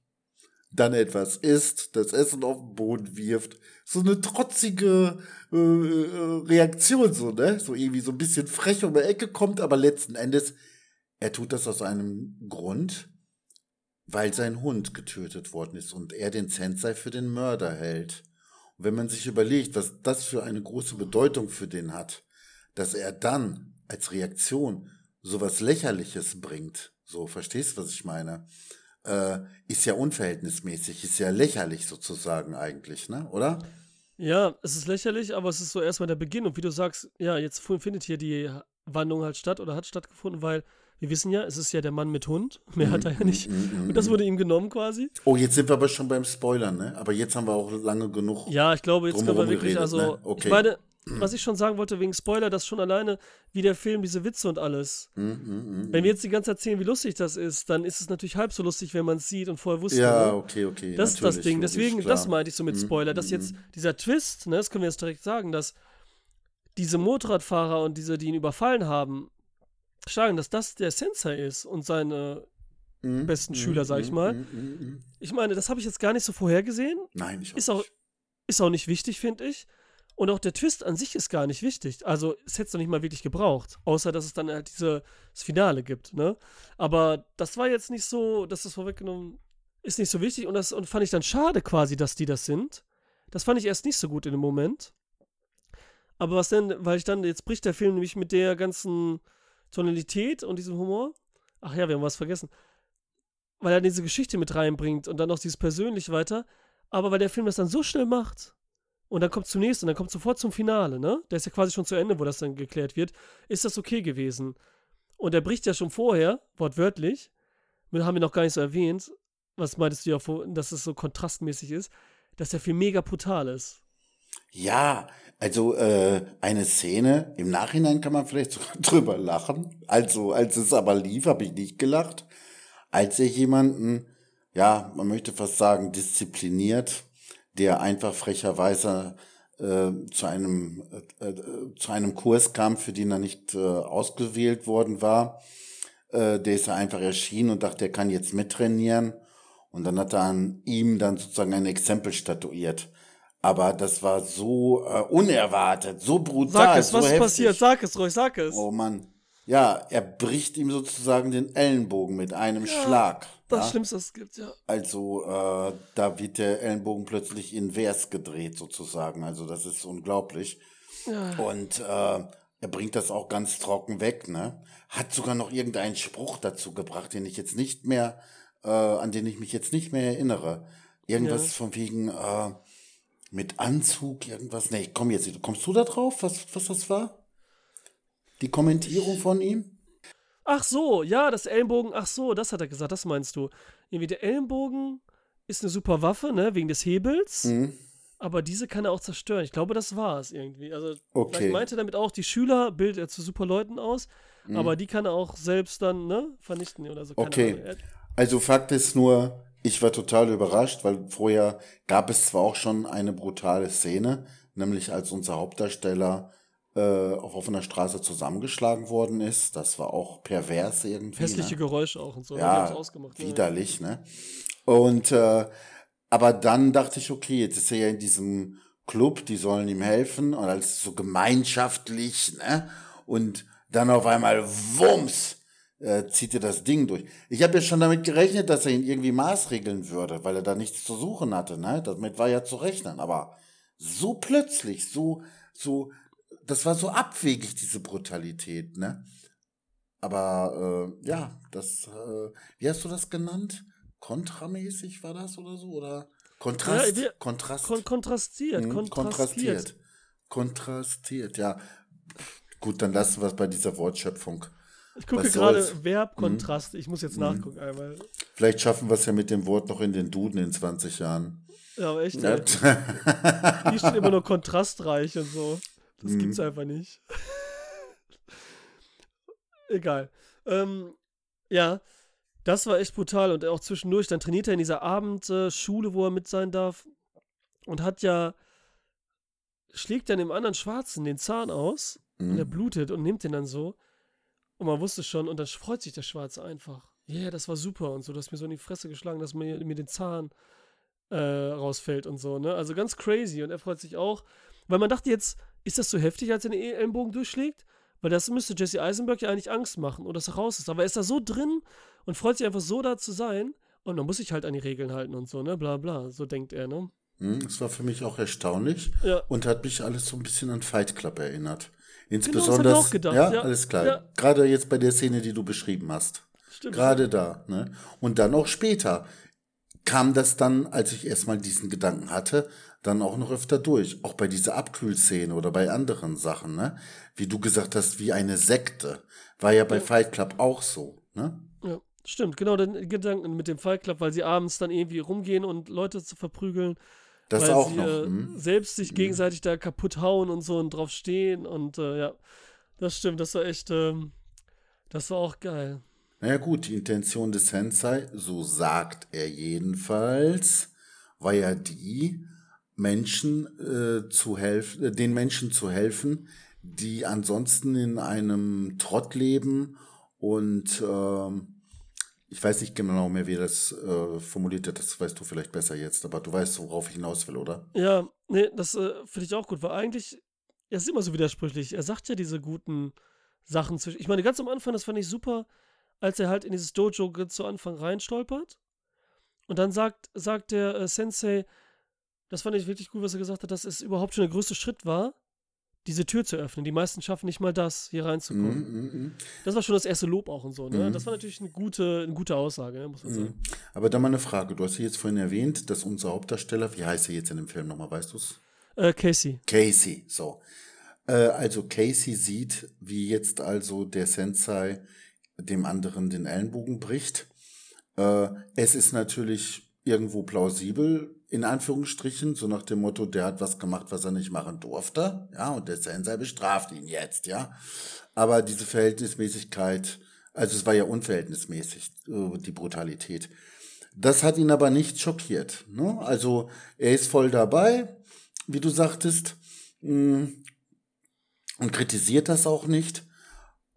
dann etwas isst, das Essen auf den Boden wirft. So eine trotzige äh, äh, Reaktion, so, ne? So irgendwie so ein bisschen frech um die Ecke kommt, aber letzten Endes, er tut das aus einem Grund, weil sein Hund getötet worden ist und er den Sensei für den Mörder hält. Und wenn man sich überlegt, was das für eine große Bedeutung für den hat, dass er dann als Reaktion sowas Lächerliches bringt, so verstehst, was ich meine, äh, ist ja unverhältnismäßig, ist ja lächerlich sozusagen eigentlich, ne? Oder? Ja, es ist lächerlich, aber es ist so erstmal der Beginn. Und wie du sagst, ja, jetzt findet hier die Wandlung halt statt oder hat stattgefunden, weil wir wissen ja, es ist ja der Mann mit Hund. Mehr hat er ja nicht. Und das wurde ihm genommen quasi. Oh, jetzt sind wir aber schon beim Spoilern, ne? Aber jetzt haben wir auch lange genug. Ja, ich glaube, jetzt können wir wirklich, geredet, also, ne? Okay. ich meine, was ich schon sagen wollte wegen Spoiler, das schon alleine, wie der Film, diese Witze und alles. Mm, mm, mm, Wenn wir jetzt die ganze Zeit erzählen, wie lustig das ist, dann ist es natürlich halb so lustig, wenn man es sieht und vorher wusste. Ja, ne? okay, okay. Das ist das Ding. logisch, Deswegen, klar. das meinte ich so mit Mhm, Spoiler, dass mhm, jetzt dieser Twist, ne, das können wir jetzt direkt sagen, dass diese Motorradfahrer und diese, die ihn überfallen haben, sagen, dass das der Sensei ist und seine Mhm, besten mhm, Schüler, sag ich mhm, mal. mhm, mhm. Ich meine, das habe ich jetzt gar nicht so vorhergesehen. Nein, ich auch Ist auch, nicht. ist auch nicht wichtig, finde ich. Und auch der Twist an sich ist gar nicht wichtig. Also, es hätte es noch nicht mal wirklich gebraucht. Außer, dass es dann halt dieses Finale gibt, ne? Aber das war jetzt nicht so, dass das vorweggenommen ist nicht so wichtig. Und das und fand ich dann schade quasi, dass die das sind. Das fand ich erst nicht so gut in dem Moment. Aber was denn, weil ich dann, jetzt bricht der Film nämlich mit der ganzen Tonalität und diesem Humor. Ach ja, wir haben was vergessen. Weil er diese Geschichte mit reinbringt und dann noch dieses persönlich weiter. Aber weil der Film das dann so schnell macht und dann kommt zunächst und dann kommt sofort zum Finale, ne? Der ist ja quasi schon zu Ende, wo das dann geklärt wird, ist das okay gewesen. Und er bricht ja schon vorher, wortwörtlich, wir haben wir noch gar nicht so erwähnt, was meintest du ja, dass es so kontrastmäßig ist, dass der Film mega brutal ist. Ja, also äh, eine Szene, im Nachhinein kann man vielleicht sogar drüber lachen. Also, als es aber lief, habe ich nicht gelacht. Als er jemanden, ja, man möchte fast sagen, diszipliniert, der einfach frecherweise äh, zu einem äh, äh, zu einem Kurs kam, für den er nicht äh, ausgewählt worden war. Äh, der ist einfach erschienen und dachte, er kann jetzt mittrainieren. Und dann hat er an ihm dann sozusagen ein Exempel statuiert. Aber das war so äh, unerwartet, so brutal, Sag es, so was ist heftig. passiert? Sag es ruhig, sag es. Oh Mann. Ja, er bricht ihm sozusagen den Ellenbogen mit einem Schlag. das ja? Schlimmste, was es gibt, ja. Also äh, da wird der Ellenbogen plötzlich invers gedreht sozusagen. Also das ist unglaublich. ja. Und äh, er bringt das auch ganz trocken weg, ne? Hat sogar noch irgendeinen Spruch dazu gebracht, den ich jetzt nicht mehr, äh, an den ich mich jetzt nicht mehr erinnere. Irgendwas Ja. von wegen äh, mit Anzug, irgendwas. Nee, komm jetzt, nicht. kommst du da drauf, was, was das war? Die Kommentierung von ihm? Ach so, ja, das Ellenbogen, ach so, das hat er gesagt, das meinst du. Irgendwie der Ellenbogen ist eine super Waffe, ne, wegen des Hebels. Mhm. Aber diese kann er auch zerstören. Ich glaube, das war es irgendwie. Also, Okay. vielleicht meinte damit auch, die Schüler bildet er zu super Leuten aus, aber die kann er auch selbst dann, ne, vernichten oder so. Keine Okay. Ahnung. Also Fakt ist nur, ich war total überrascht, weil vorher gab es zwar auch schon eine brutale Szene, nämlich als unser Hauptdarsteller äh, auf offener Straße zusammengeschlagen worden ist. Das war auch pervers irgendwie. Hässliche ne? Geräusche auch und so. Ja, widerlich, ne? Und äh, aber dann dachte ich, okay, jetzt ist er ja in diesem Club, die sollen ihm helfen und als so gemeinschaftlich, ne? Und dann auf einmal Wumms äh, zieht er das Ding durch. Ich habe ja schon damit gerechnet, dass er ihn irgendwie maßregeln würde, weil er da nichts zu suchen hatte, ne? Damit war ja zu rechnen, aber so plötzlich, so so das war so abwegig diese Brutalität, ne? Aber äh, ja, das, äh, wie hast du das genannt? Kontramäßig war das oder so? Oder Kontrast? Ja, wir- Kontrast. Kon kontrastiert, Mhm, kontrastiert. Kontrastiert, ja. Gut, dann lassen wir es bei dieser Wortschöpfung. Ich gucke gerade soll's? Mhm. Verb, Kontrast. Ich muss jetzt nachgucken einmal. Vielleicht schaffen wir es ja mit dem Wort noch in den Duden in 20 Jahren. Ja, aber echt. Ja. Hier steht immer nur kontrastreich und so. Das Mhm. gibt's einfach nicht. Egal. Ähm, ja, das war echt brutal und auch zwischendurch. Dann trainiert er in dieser Abendschule, wo er mit sein darf. Und hat ja. schlägt dann dem anderen Schwarzen den Zahn aus. Und er Mhm. blutet und nimmt den dann so. Und man wusste schon, und dann freut sich der Schwarze einfach. Ja, yeah, das war super und so. Du hast mir so in die Fresse geschlagen, dass mir, mir den Zahn äh, rausfällt und so, ne? Also ganz crazy. Und er freut sich auch. Weil man dachte jetzt, ist das so heftig, als er den Ellenbogen durchschlägt? Weil das müsste Jesse Eisenberg ja eigentlich Angst machen und dass er raus ist. Aber er ist da so drin und freut sich einfach so da zu sein. Und man muss sich halt an die Regeln halten und so, ne? Bla bla. So denkt er, ne? Hm, das war für mich auch erstaunlich Ja. und hat mich alles so ein bisschen an Fight Club erinnert. Genau, Insbesondere, auch gedacht, ja, ja. alles klar. Ja. Gerade jetzt bei der Szene, die du beschrieben hast. Stimmt. Gerade da, ne? Und dann auch später kam das dann, als ich erstmal diesen Gedanken hatte, dann auch noch öfter durch. Auch bei dieser Abkühlszene oder bei anderen Sachen, ne? Wie du gesagt hast, wie eine Sekte. War ja bei Ja. Fight Club auch so, ne? Ja, stimmt. Genau, den Gedanken mit dem Fight Club, weil sie abends dann irgendwie rumgehen und Leute zu verprügeln. Das weil auch sie noch. äh, hm? selbst sich gegenseitig da kaputt hauen und so und drauf stehen. Und äh, ja, das stimmt. Das war echt, ähm, das war auch geil. Naja gut, die Intention des Sensei, so sagt er jedenfalls, war ja die, Menschen äh, zu helfen, äh, den Menschen zu helfen, die ansonsten in einem Trott leben und ähm, ich weiß nicht genau mehr, wie er das äh, formuliert hat, das weißt du vielleicht besser jetzt, aber du weißt, worauf ich hinaus will, oder? Ja, nee, das äh, finde ich auch gut, weil eigentlich, er ist immer so widersprüchlich. Er sagt ja diese guten Sachen zwischen. Ich meine, ganz am Anfang, das fand ich super, als er halt in dieses Dojo zu Anfang reinstolpert. Und dann sagt, sagt der äh, Sensei, das fand ich wirklich gut, was er gesagt hat, dass es überhaupt schon der größte Schritt war, diese Tür zu öffnen. Die meisten schaffen nicht mal das, hier reinzukommen. Mhm, mhm, mhm. Das war schon das erste Lob auch und so, ne? Mhm. Das war natürlich eine gute, eine gute Aussage, ne? muss man Mhm. sagen. Aber dann mal eine Frage, du hast ja jetzt vorhin erwähnt, dass unser Hauptdarsteller, wie heißt er jetzt in dem Film nochmal, weißt du es? Äh, Casey. Casey, so. Äh, also Casey sieht, wie jetzt also der Sensei dem anderen den Ellenbogen bricht. Äh, es ist natürlich irgendwo plausibel, in Anführungsstrichen, so nach dem Motto, der hat was gemacht, was er nicht machen durfte, ja, und der Sensei bestraft ihn jetzt, ja. Aber diese Verhältnismäßigkeit, also es war ja unverhältnismäßig, äh, die Brutalität. Das hat ihn aber nicht schockiert. Ne? Also er ist voll dabei, wie du sagtest, mh, und kritisiert das auch nicht.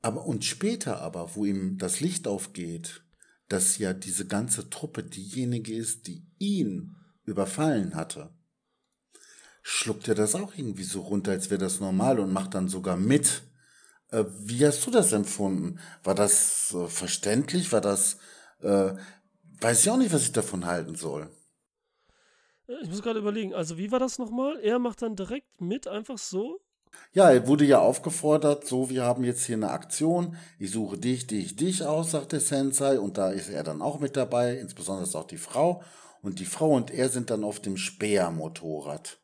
Aber und später aber, wo ihm das Licht aufgeht, dass ja diese ganze Truppe diejenige ist, die ihn überfallen hatte, schluckt er das auch irgendwie so runter, als wäre das normal und macht dann sogar mit. Äh, wie hast du das empfunden? War das äh, verständlich? War das, äh, weiß ich auch nicht, was ich davon halten soll. Äh, Ich muss gerade überlegen, also wie war das nochmal? Er macht dann direkt mit, einfach so? Ja, er wurde ja aufgefordert, so, wir haben jetzt hier eine Aktion, ich suche dich, dich, dich aus, sagt der Sensei, und da ist er dann auch mit dabei, insbesondere auch die Frau, und die Frau und er sind dann auf dem Speer-Motorrad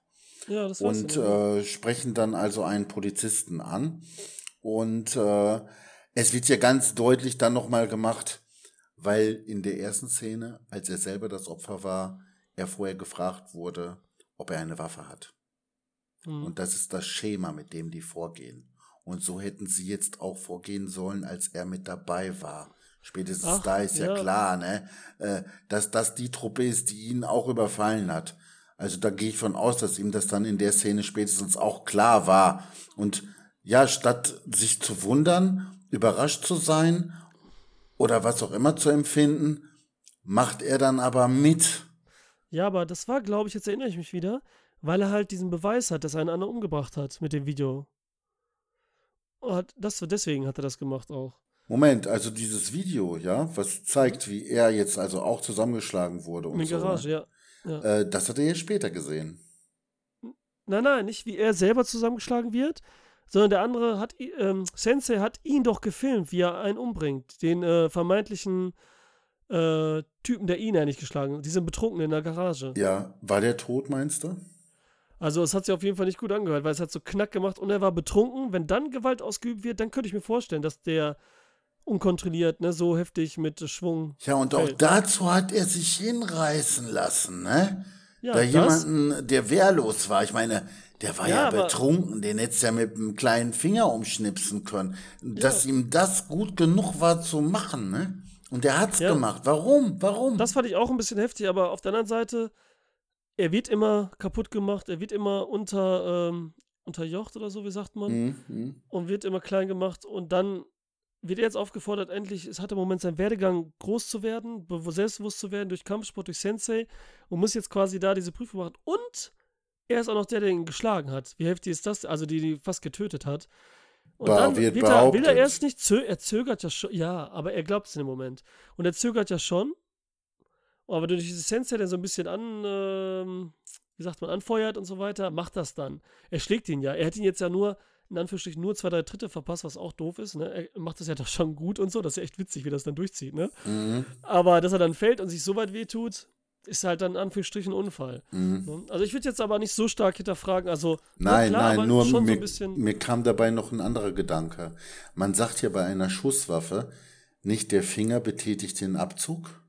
Ja, das war's. und ne? äh, sprechen dann also einen Polizisten an. Und äh, es wird ja ganz deutlich dann nochmal gemacht, weil in der ersten Szene, als er selber das Opfer war, er vorher gefragt wurde, ob er eine Waffe hat. Mhm. Und das ist das Schema, mit dem die vorgehen. Und so hätten sie jetzt auch vorgehen sollen, als er mit dabei war. Spätestens Ach, da ist ja, ja. klar, ne, äh, dass das die Truppe ist, die ihn auch überfallen hat. Also da gehe ich von aus, dass ihm das dann in der Szene spätestens auch klar war. Und ja, statt sich zu wundern, überrascht zu sein oder was auch immer zu empfinden, macht er dann aber mit. Ja, aber das war, glaube ich, jetzt erinnere ich mich wieder, weil er halt diesen Beweis hat, dass er einen anderen umgebracht hat mit dem Video. Hat, das, deswegen hat er das gemacht auch. Moment, also dieses Video, ja, was zeigt, wie er jetzt also auch zusammengeschlagen wurde und In der so. Garage, ne? ja. ja. Äh, das hat er ja später gesehen. Nein, nein, nicht wie er selber zusammengeschlagen wird, sondern der andere hat, ähm, Sensei hat ihn doch gefilmt, wie er einen umbringt. Den äh, vermeintlichen äh, Typen, der ihn eigentlich geschlagen hat. Diesen Betrunkenen in der Garage. Ja, war der tot, meinst du? Also es hat sich auf jeden Fall nicht gut angehört, weil es hat so knack gemacht und er war betrunken. Wenn dann Gewalt ausgeübt wird, dann könnte ich mir vorstellen, dass der unkontrolliert, ne, so heftig mit Schwung. Ja, und auch fällt. dazu hat er sich hinreißen lassen, ne? Ja, da jemanden, der wehrlos war. Ich meine, der war Ja, ja, betrunken, den hättest du ja mit einem kleinen Finger umschnipsen können. Dass ihm das gut genug war zu machen, ne? Und er hat's Ja. gemacht. Warum? Warum? Das fand ich auch ein bisschen heftig, aber auf der anderen Seite, er wird immer kaputt gemacht, er wird immer unter, ähm, unterjocht oder so, wie sagt man, Mhm, mhm. und wird immer klein gemacht und dann wird er jetzt aufgefordert, endlich, es hat im Moment seinen Werdegang groß zu werden, selbstbewusst zu werden durch Kampfsport, durch Sensei und muss jetzt quasi da diese Prüfung machen. Und er ist auch noch der, der ihn geschlagen hat. Wie heftig ist das? Also, die, die fast getötet hat. Und Bah, dann wird wird er, will er erst nicht, zö er zögert ja schon, ja, aber er glaubt es in dem Moment. Und er zögert ja schon. Aber durch diese Sensei, der so ein bisschen an, ähm, wie sagt man, anfeuert und so weiter, macht das dann. Er schlägt ihn ja. Er hat ihn jetzt ja nur, in Anführungsstrichen, nur zwei, drei Tritte verpasst, was auch doof ist. Ne? Er macht das ja doch schon gut und so. Das ist ja echt witzig, wie das dann durchzieht, ne? Mhm. Aber dass er dann fällt und sich so weit wehtut, ist halt dann in Anführungsstrichen ein Unfall. Mhm. Ne? Also ich würde jetzt aber nicht so stark hinterfragen. Also, na Nein, klar, nein, nur schon so mir, ein bisschen. mir kam dabei noch ein anderer Gedanke. Man sagt ja bei einer Schusswaffe, nicht der Finger betätigt den Abzug,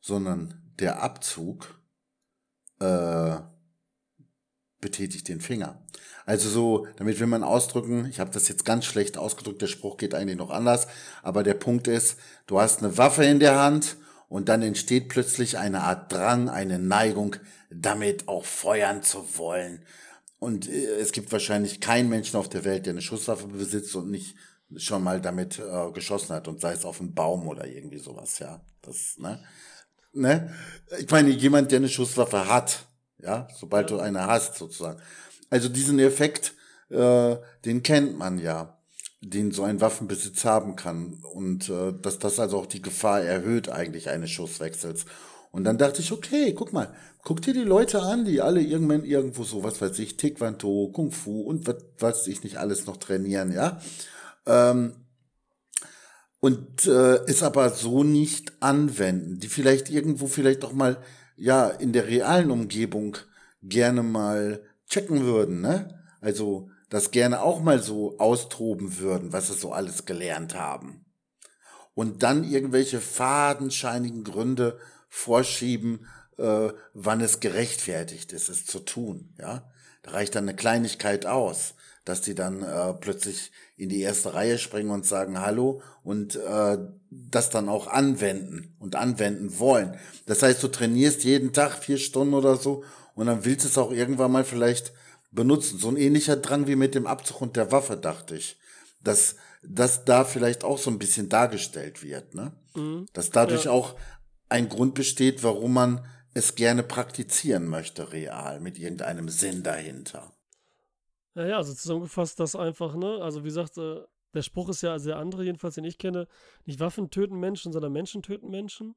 sondern der Abzug äh, betätigt den Finger. Also so, damit will man ausdrücken, ich habe das jetzt ganz schlecht ausgedrückt, der Spruch geht eigentlich noch anders, aber der Punkt ist, du hast eine Waffe in der Hand und dann entsteht plötzlich eine Art Drang, eine Neigung, damit auch feuern zu wollen. Und äh, es gibt wahrscheinlich keinen Menschen auf der Welt, der eine Schusswaffe besitzt und nicht schon mal damit äh, geschossen hat und sei es auf einen Baum oder irgendwie sowas, ja. Das, ne? Ne? Ich meine, jemand, der eine Schusswaffe hat, ja, sobald du eine hast, sozusagen. Also diesen Effekt, äh, den kennt man ja, den so ein Waffenbesitz haben kann. Und äh, dass das also auch die Gefahr erhöht eigentlich eines Schusswechsels. Und dann dachte ich, okay, guck mal, guck dir die Leute an, die alle irgendwann irgendwo so, was weiß ich, Taekwondo, Kung Fu und was weiß ich nicht alles noch trainieren, ja. Ähm, und äh, es aber so nicht anwenden, die vielleicht irgendwo vielleicht auch mal ja in der realen Umgebung gerne mal checken würden, ne? Also das gerne auch mal so austoben würden, was sie so alles gelernt haben. Und dann irgendwelche fadenscheinigen Gründe vorschieben, äh, wann es gerechtfertigt ist, es zu tun, ja? Da reicht dann eine Kleinigkeit aus, dass die dann äh, plötzlich in die erste Reihe springen und sagen Hallo und äh, das dann auch anwenden und anwenden wollen. Das heißt, du trainierst jeden Tag vier Stunden oder so und dann willst du es auch irgendwann mal vielleicht benutzen. So ein ähnlicher Drang wie mit dem Abzug und der Waffe, dachte ich. Dass das da vielleicht auch so ein bisschen dargestellt wird, ne? Dass dadurch Ja. auch ein Grund besteht, warum man es gerne praktizieren möchte, real, mit irgendeinem Sinn dahinter. Ja, ja, also zusammengefasst das einfach, ne? Also wie gesagt, äh, der Spruch ist ja der andere jedenfalls, den ich kenne, nicht Waffen töten Menschen, sondern Menschen töten Menschen.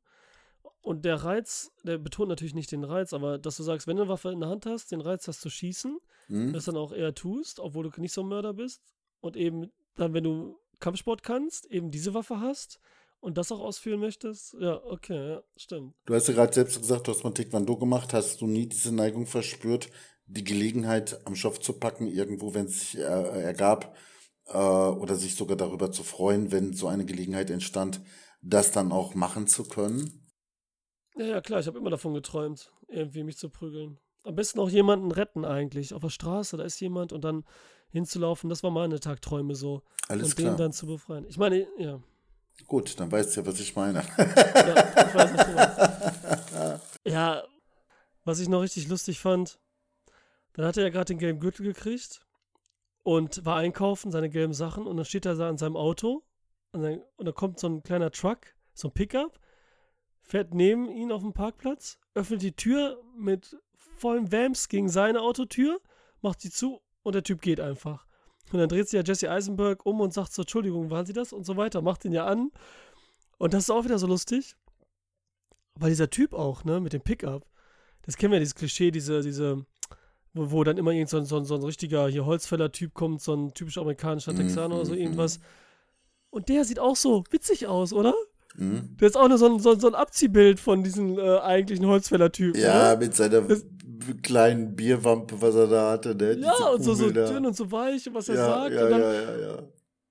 Und der Reiz, der betont natürlich nicht den Reiz, aber dass du sagst, wenn du eine Waffe in der Hand hast, den Reiz hast zu schießen, Hm? das dann auch eher tust, obwohl du nicht so ein Mörder bist. Und eben dann, wenn du Kampfsport kannst, eben diese Waffe hast und das auch ausführen möchtest. Ja, okay, ja, stimmt. Du hast ja gerade selbst gesagt, du hast mal Taekwondo gemacht. Hast du nie diese Neigung verspürt, die Gelegenheit am Schopf zu packen, irgendwo, wenn es sich äh, ergab, äh, oder sich sogar darüber zu freuen, wenn so eine Gelegenheit entstand, das dann auch machen zu können? Ja, ja, klar, ich habe immer davon geträumt, irgendwie mich zu prügeln. Am besten auch jemanden retten eigentlich. Auf der Straße, da ist jemand und dann hinzulaufen, das war meine Tagträume so. Alles und den klar. dann zu befreien. Ich meine, ja. Gut, dann weißt du ja, was ich meine. ja ich weiß, was du meinst. Ja, was ich noch richtig lustig fand, dann hat er ja gerade den gelben Gürtel gekriegt und war einkaufen, seine gelben Sachen und dann steht er da an seinem Auto an sein, und da kommt so ein kleiner Truck, so ein Pickup, fährt neben ihn auf dem Parkplatz, öffnet die Tür mit vollem Wams gegen seine Autotür, macht sie zu und der Typ geht einfach. Und dann dreht sich ja Jesse Eisenberg um und sagt so, Entschuldigung, waren Sie das? Und so weiter, macht ihn ja an. Und das ist auch wieder so lustig, weil dieser Typ auch, ne, mit dem Pickup, das kennen wir, dieses Klischee, diese, diese, wo, wo dann immer irgend so ein, so ein, so ein richtiger hier Holzfäller-Typ kommt, so ein typisch amerikanischer Mhm, Texaner oder so mhm, irgendwas. Und der sieht auch so witzig aus, oder? Hm? Der ist auch nur so ein, so, ein- so ein Abziehbild von diesem äh, eigentlichen Holzfäller-Typ. Ja, oder? mit seiner Das- kleinen Bierwampe, was er da hatte, ne? Ja, Diese und so, so da. dünn und so weich und was er ja, sagt. ja, dann ja, ja, ja.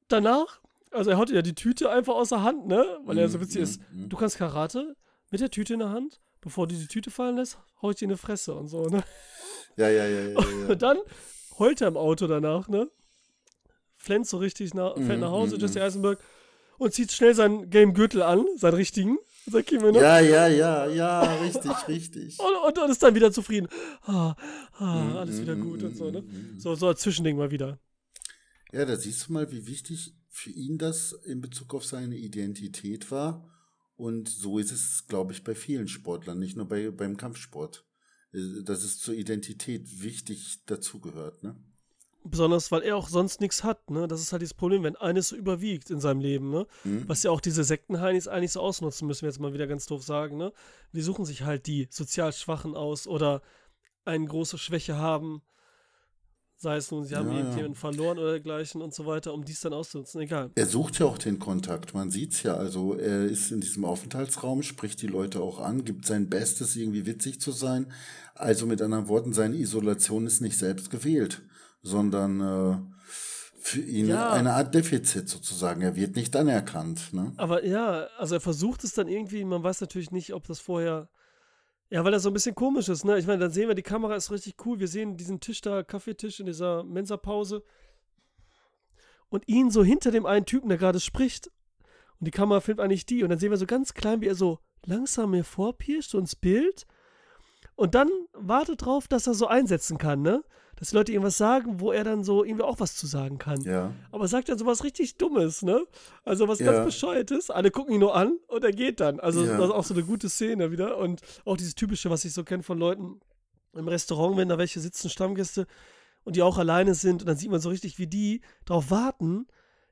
danach, also er hatte ja die Tüte einfach aus der Hand, ne? Weil er so Mhm, witzig ist. mhm, Du kannst Karate mit der Tüte in der Hand, bevor du die Tüte fallen lässt, hau ich dir in die Fresse und so, ne? Ja, ja, ja, ja, ja. Und dann heult er im Auto danach, ne? Flennt so richtig, nach, fährt Mhm, nach Hause, mhm, Jesse Eisenberg, und zieht schnell seinen gelben Gürtel an, seinen richtigen, sein Kimono. Ja, ja, ja, ja, richtig, richtig. Und, und, und ist dann wieder zufrieden. Ah, ah, Mhm, alles wieder mhm, gut und so, ne? mhm, mhm. So, so als Zwischending mal wieder. Ja, da siehst du mal, wie wichtig für ihn das in Bezug auf seine Identität war. Und so ist es, glaube ich, bei vielen Sportlern, nicht nur bei, beim Kampfsport. Dass es zur Identität wichtig dazugehört, ne? Besonders, weil er auch sonst nichts hat, ne? Das ist halt dieses Problem, wenn eines so überwiegt in seinem Leben, ne? Mhm. Was ja auch diese Sektenheinis eigentlich so ausnutzen, müssen wir jetzt mal wieder ganz doof sagen, ne? Die suchen sich halt die sozial Schwachen aus oder eine große Schwäche haben. Sei es nun, sie haben Ja, ja. irgendjemanden verloren oder dergleichen und so weiter, um dies dann auszunutzen. Egal. Er sucht ja auch den Kontakt, man sieht's ja. Also er ist in diesem Aufenthaltsraum, spricht die Leute auch an, gibt sein Bestes, irgendwie witzig zu sein. Also mit anderen Worten, seine Isolation ist nicht selbst gewählt, sondern äh, für ihn Ja. eine Art Defizit sozusagen. Er wird nicht anerkannt. Ne? Aber ja, also er versucht es dann irgendwie, man weiß natürlich nicht, ob das vorher. Ja, weil das so ein bisschen komisch ist, ne? Ich meine, dann sehen wir, die Kamera ist richtig cool. Wir sehen diesen Tisch da, Kaffeetisch in dieser Mensa-Pause. Und ihn so hinter dem einen Typen, der gerade spricht. Und die Kamera filmt eigentlich die. Und dann sehen wir so ganz klein, wie er so langsam mir vorpirscht, so ins Bild. Und dann wartet drauf, dass er so einsetzen kann, ne? Dass die Leute irgendwas sagen, wo er dann so irgendwie auch was zu sagen kann. Ja. Aber sagt dann sowas richtig Dummes, ne? Also was Ja. ganz Bescheuertes. Alle gucken ihn nur an und er geht dann. Also Ja. das ist auch so eine gute Szene wieder. Und auch dieses Typische, was ich so kenne von Leuten im Restaurant, wenn da welche sitzen, Stammgäste, und die auch alleine sind. Und dann sieht man so richtig, wie die darauf warten,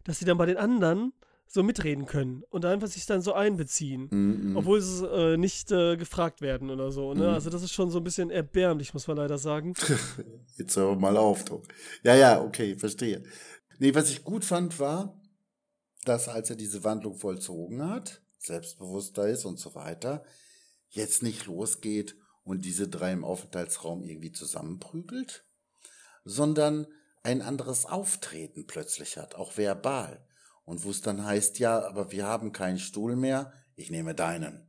dass sie dann bei den anderen so mitreden können und einfach sich dann so einbeziehen. Mhm. Obwohl sie äh, nicht äh, gefragt werden oder so. Ne? Mhm. Also das ist schon so ein bisschen erbärmlich, muss man leider sagen. Jetzt hör mal auf, doch. Ja, ja, okay, verstehe. Nee, was ich gut fand, war, dass als er diese Wandlung vollzogen hat, selbstbewusster ist und so weiter, jetzt nicht losgeht und diese drei im Aufenthaltsraum irgendwie zusammenprügelt, sondern ein anderes Auftreten plötzlich hat, auch verbal. Und wo es dann heißt, ja, aber wir haben keinen Stuhl mehr, ich nehme deinen.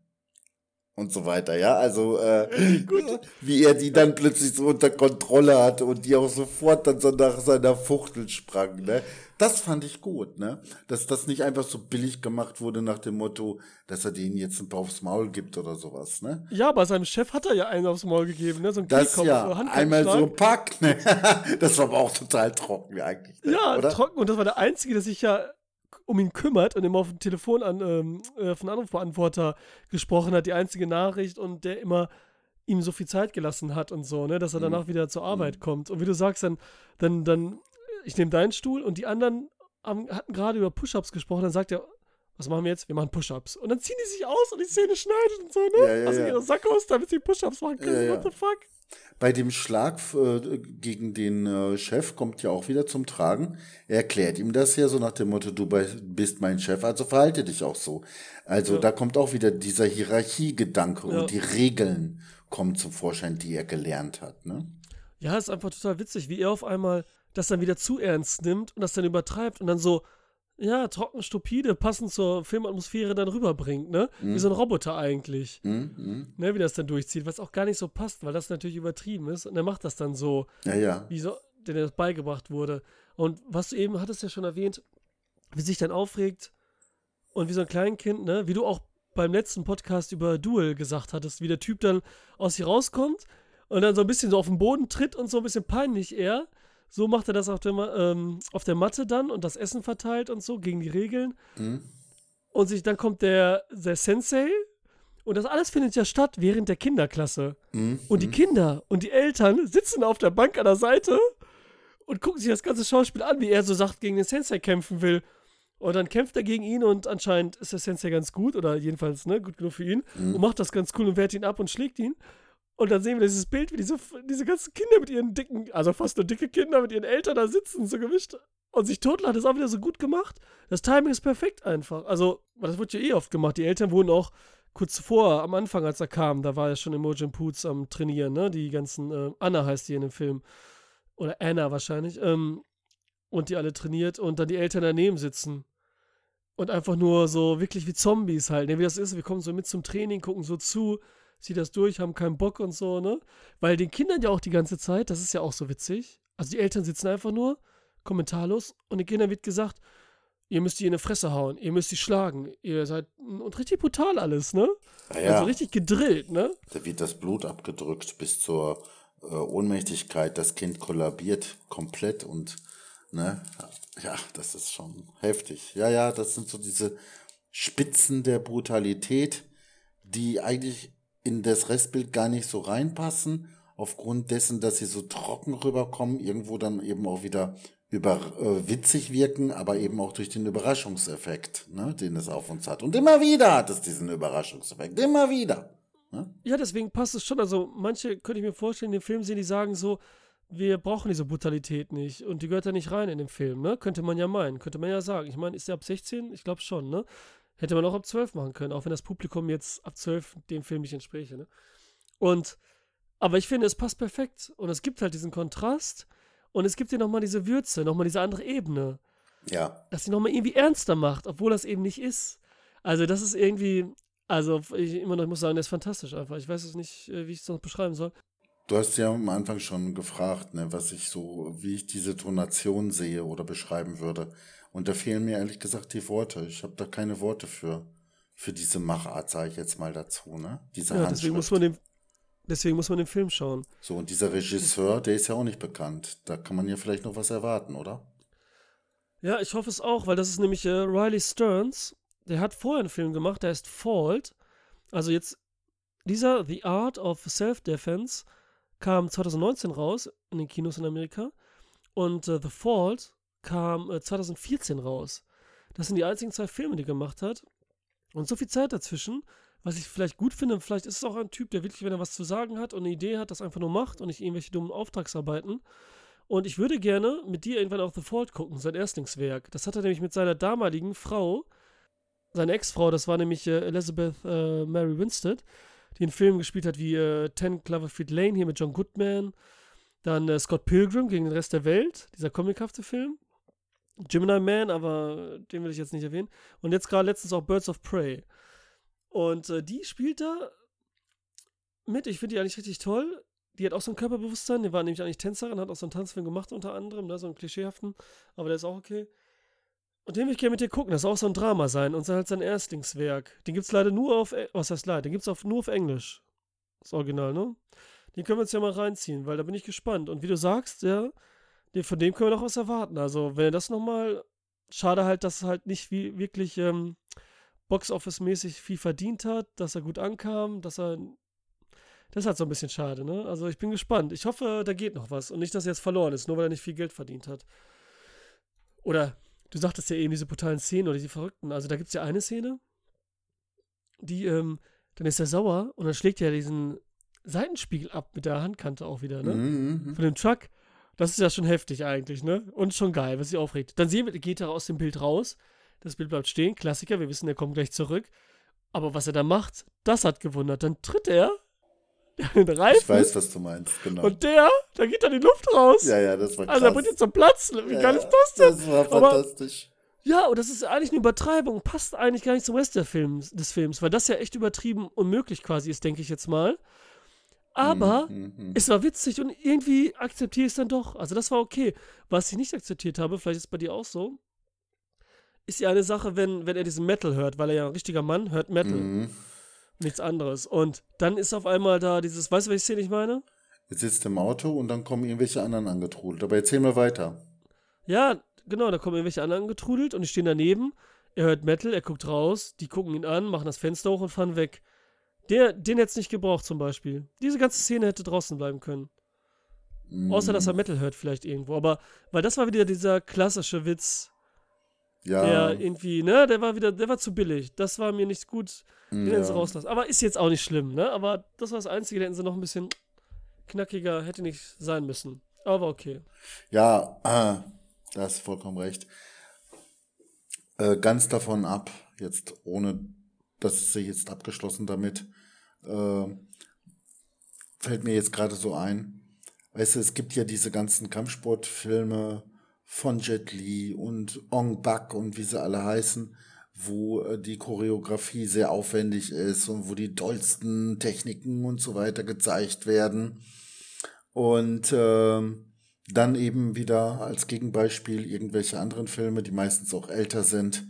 Und so weiter, ja. Also, äh, wie er die dann plötzlich so unter Kontrolle hatte und die auch sofort dann so nach seiner Fuchtel sprang, ne? Das fand ich gut, ne? Dass das nicht einfach so billig gemacht wurde nach dem Motto, dass er denen jetzt ein paar aufs Maul gibt oder sowas, ne? Ja, bei seinem Chef hat er ja einen aufs Maul gegeben, ne? So ein Das ja, einmal so ein Pack, ne? Das war aber auch total trocken eigentlich, ne? Ja, oder? trocken. Und das war der Einzige, der sich ja um ihn kümmert und immer auf dem Telefon an, ähm, äh, auf den Anrufbeantworter gesprochen hat, die einzige Nachricht und der immer ihm so viel Zeit gelassen hat und so, ne, dass er Mhm. danach wieder zur Arbeit kommt. Und wie du sagst, dann, dann, dann, ich nehme deinen Stuhl und die anderen haben, hatten gerade über Push-Ups gesprochen, dann sagt er, was machen wir jetzt? Wir machen Push-Ups. Und dann ziehen die sich aus und die Szene schneidet und so, ne? Ja, ja, also ja. ihre Sackos, damit sie Push-Ups machen können. What the fuck? Bei dem Schlag äh, gegen den äh, Chef kommt ja auch wieder zum Tragen. Er erklärt ihm das ja so nach dem Motto, du bist mein Chef, also verhalte dich auch so. Also da kommt auch wieder dieser Hierarchiegedanke und die Regeln kommen zum Vorschein, die er gelernt hat. Ne? Ja, ist einfach total witzig, wie er auf einmal das dann wieder zu ernst nimmt und das dann übertreibt und dann so, ja, trocken, stupide, passend zur Filmatmosphäre dann rüberbringt, ne? Wie so ein Roboter eigentlich. Mhm, mhm. Ne, wie das dann durchzieht, was auch gar nicht so passt, weil das natürlich übertrieben ist und er macht das dann so, Ja, ja. wie so, denn das beigebracht wurde. Und was du eben hattest ja schon erwähnt, wie sich dann aufregt und wie so ein Kleinkind, ne, wie du auch beim letzten Podcast über Duel gesagt hattest, wie der Typ dann aus sich rauskommt und dann so ein bisschen so auf den Boden tritt und so ein bisschen peinlich eher. So macht er das auf der, ähm, auf der Matte dann und das Essen verteilt und so gegen die Regeln. Mhm. Und sich, dann kommt der, der Sensei und das alles findet ja statt während der Kinderklasse. Mhm. Und die Kinder und die Eltern sitzen auf der Bank an der Seite und gucken sich das ganze Schauspiel an, wie er so sagt, gegen den Sensei kämpfen will. Und dann kämpft er gegen ihn und anscheinend ist der Sensei ganz gut oder jedenfalls ne, gut genug für ihn und macht das ganz cool und wehrt ihn ab und schlägt ihn. Und dann sehen wir dieses Bild, wie diese, diese ganzen Kinder mit ihren dicken, also fast nur dicke Kinder mit ihren Eltern da sitzen, so gemischt und sich totlachen. Das ist auch wieder so gut gemacht. Das Timing ist perfekt einfach. Also, das wird ja eh oft gemacht. Die Eltern wurden auch kurz zuvor, am Anfang, als er kam, da war er schon Imogen Poots am Trainieren, ne? Die ganzen, äh, Anna heißt die in dem Film. Oder Anna wahrscheinlich. Ähm, und die alle trainiert und dann die Eltern daneben sitzen. Und einfach nur so wirklich wie Zombies halt, ne? Wie das ist, wir kommen so mit zum Training, gucken so zu, ziehen das durch, haben keinen Bock und so, ne? Weil den Kindern ja auch die ganze Zeit, das ist ja auch so witzig. Also die Eltern sitzen einfach nur, kommentarlos, und den Kindern wird gesagt, ihr müsst die in die Fresse hauen, ihr müsst die schlagen, ihr seid, und richtig brutal alles, ne? Ja. Also richtig gedrillt, ne? Da wird das Blut abgedrückt bis zur äh, Ohnmächtigkeit. Das Kind kollabiert komplett und Ne? Ja, das ist schon heftig. Ja, ja, das sind so diese Spitzen der Brutalität, die eigentlich in das Restbild gar nicht so reinpassen, aufgrund dessen, dass sie so trocken rüberkommen, irgendwo dann eben auch wieder über äh, witzig wirken, aber eben auch durch den Überraschungseffekt, ne, den es auf uns hat. Und immer wieder hat es diesen Überraschungseffekt, immer wieder. Ne? Ja, deswegen passt es schon. Also manche könnte ich mir vorstellen, in dem Film sehen, die sagen so, wir brauchen diese Brutalität nicht und die gehört da nicht rein in den Film, ne? Könnte man ja meinen, könnte man ja sagen. Ich meine, ist der ab 16? Ich glaube schon, ne? Hätte man auch ab 12 machen können, auch wenn das Publikum jetzt ab 12 dem Film nicht entspräche, ne? Und, aber ich finde, es passt perfekt und es gibt halt diesen Kontrast und es gibt dir nochmal diese Würze, nochmal diese andere Ebene. Ja. Dass sie nochmal irgendwie ernster macht, obwohl das eben nicht ist. Also, das ist irgendwie, also, ich immer noch ich muss sagen, das ist fantastisch einfach. Ich weiß es nicht, äh, wie ich es noch beschreiben soll. Du hast ja am Anfang schon gefragt, ne, was ich so, wie ich diese Tonation sehe oder beschreiben würde. Und da fehlen mir ehrlich gesagt die Worte. Ich habe da keine Worte für, für diese Machart, sage ich jetzt mal dazu, ne? Diese ja, deswegen muss man den, deswegen muss man den Film schauen. So, und dieser Regisseur, der ist ja auch nicht bekannt. Da kann man ja vielleicht noch was erwarten, oder? Ja, ich hoffe es auch, weil das ist nämlich äh, Riley Stearns. Der hat vorher einen Film gemacht, der heißt Fault. Also jetzt dieser The Art of Self-Defense kam 2019 raus in den Kinos in Amerika und äh, The Fault kam äh, 2014 raus. Das sind die einzigen zwei Filme, die er gemacht hat. Und so viel Zeit dazwischen, was ich vielleicht gut finde, vielleicht ist es auch ein Typ, der wirklich, wenn er was zu sagen hat und eine Idee hat, das einfach nur macht und nicht irgendwelche dummen Auftragsarbeiten. Und ich würde gerne mit dir irgendwann auch The Fault gucken, sein Erstlingswerk. Das hat er nämlich mit seiner damaligen Frau, seine Ex-Frau, das war nämlich äh, Elizabeth äh, Mary Winstead, die einen Film gespielt hat wie äh, Ten Cloverfield Lane hier mit John Goodman. Dann äh, Scott Pilgrim gegen den Rest der Welt, dieser comichafte Film. Gemini Man, aber den will ich jetzt nicht erwähnen. Und jetzt gerade letztens auch Birds of Prey. Und äh, die spielt da mit. Ich finde die eigentlich richtig toll. Die hat auch so ein Körperbewusstsein. Die war nämlich eigentlich Tänzerin, hat auch so einen Tanzfilm gemacht unter anderem, ne, so einen klischeehaften. Aber der ist auch okay. Und den will ich gerne mit dir gucken. Das soll auch so ein Drama sein und halt sein Erstlingswerk. Den gibt es leider nur auf, e, was heißt leider? Den gibt es nur auf Englisch. Das Original, ne? Den können wir uns ja mal reinziehen, weil da bin ich gespannt. Und wie du sagst, ja, von dem können wir noch was erwarten. Also, wenn er das nochmal, schade halt, dass er halt nicht wie, wirklich ähm, Box-Office-mäßig viel verdient hat, dass er gut ankam, dass er. Das ist halt so ein bisschen schade, ne? Also, ich bin gespannt. Ich hoffe, da geht noch was und nicht, dass er jetzt verloren ist, nur weil er nicht viel Geld verdient hat. Oder du sagtest ja eben diese brutalen Szenen oder die verrückten. Also da gibt es ja eine Szene, die, ähm, dann ist er sauer und dann schlägt er diesen Seitenspiegel ab mit der Handkante auch wieder, ne? Mhm. Von dem Truck. Das ist ja schon heftig eigentlich, ne? Und schon geil, was sich aufregt. Dann sehen wir, geht er aus dem Bild raus. Das Bild bleibt stehen, Klassiker, wir wissen, der kommt gleich zurück. Aber was er da macht, das hat gewundert. Dann tritt er den Reifen. Ich weiß, was du meinst, genau. Und der, da geht dann die Luft raus. Ja, ja, das war krass. Also er bringt ihn zum Platzen. Wie ja, geil ist das denn? Das war fantastisch. Aber, ja, und das ist eigentlich eine Übertreibung. Passt eigentlich gar nicht zum Rest der Films, des Films, weil das ja echt übertrieben unmöglich quasi ist, denke ich jetzt mal. Aber mm, mm, mm. es war witzig und irgendwie akzeptiere ich es dann doch. Also das war okay. Was ich nicht akzeptiert habe, vielleicht ist es bei dir auch so, ist ja eine Sache, wenn, wenn er diesen Metal hört, weil er ja ein richtiger Mann hört Metal. Mhm nichts anderes. Und dann ist auf einmal da dieses, weißt du, welche Szene ich meine? Jetzt sitzt im Auto und dann kommen irgendwelche anderen angetrudelt. Aber erzähl mal weiter. Ja, genau, da kommen irgendwelche anderen angetrudelt und die stehen daneben. Er hört Metal, er guckt raus, die gucken ihn an, machen das Fenster hoch und fahren weg. Der, den hätte es nicht gebraucht zum Beispiel. Diese ganze Szene hätte draußen bleiben können. Mm. Außer, dass er Metal hört vielleicht irgendwo. Aber, weil das war wieder dieser klassische Witz, ja. Der irgendwie, ne, der war wieder, der war zu billig. Das war mir nicht gut, den ja. sie rauslassen. Aber ist jetzt auch nicht schlimm, ne? Aber das war das Einzige, da hätten sie noch ein bisschen knackiger, hätte nicht sein müssen. Aber okay. Ja, äh, da hast du vollkommen recht. Äh, ganz davon ab, jetzt ohne, das ist jetzt abgeschlossen damit, äh, fällt mir jetzt gerade so ein. Weißt du, es gibt ja diese ganzen Kampfsportfilme, von Jet Li und Ong Bak und wie sie alle heißen, wo äh, die Choreografie sehr aufwendig ist und wo die dollsten Techniken und so weiter gezeigt werden. Und äh, dann eben wieder als Gegenbeispiel irgendwelche anderen Filme, die meistens auch älter sind,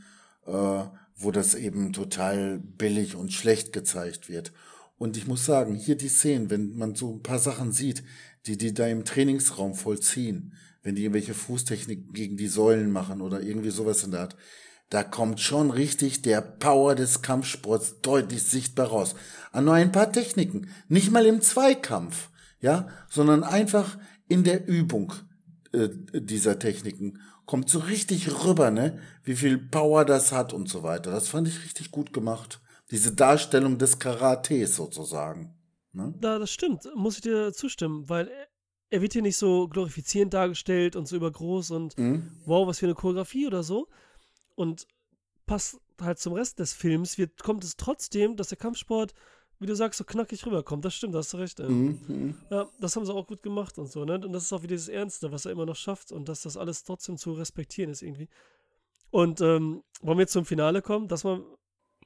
äh, wo das eben total billig und schlecht gezeigt wird. Und ich muss sagen, hier die Szenen, wenn man so ein paar Sachen sieht, die die da im Trainingsraum vollziehen, wenn die irgendwelche Fußtechniken gegen die Säulen machen oder irgendwie sowas in der Art, da kommt schon richtig der Power des Kampfsports deutlich sichtbar raus. An nur ein paar Techniken, nicht mal im Zweikampf, ja, sondern einfach in der Übung äh, dieser Techniken kommt so richtig rüber, ne, wie viel Power das hat und so weiter. Das fand ich richtig gut gemacht. Diese Darstellung des Karates sozusagen. Ne? Ja, das stimmt, muss ich dir zustimmen, weil er wird hier nicht so glorifizierend dargestellt und so übergroß und Mhm. wow, was für eine Choreografie oder so. Und passt halt zum Rest des Films, wird, kommt es trotzdem, dass der Kampfsport, wie du sagst, so knackig rüberkommt. Das stimmt, da hast du recht. Mhm. Mhm. Ja, das haben sie auch gut gemacht und so, ne? Und das ist auch wieder dieses Ernste, was er immer noch schafft und dass das alles trotzdem zu respektieren ist irgendwie. Und ähm, wollen wir jetzt zum Finale kommen, dass man,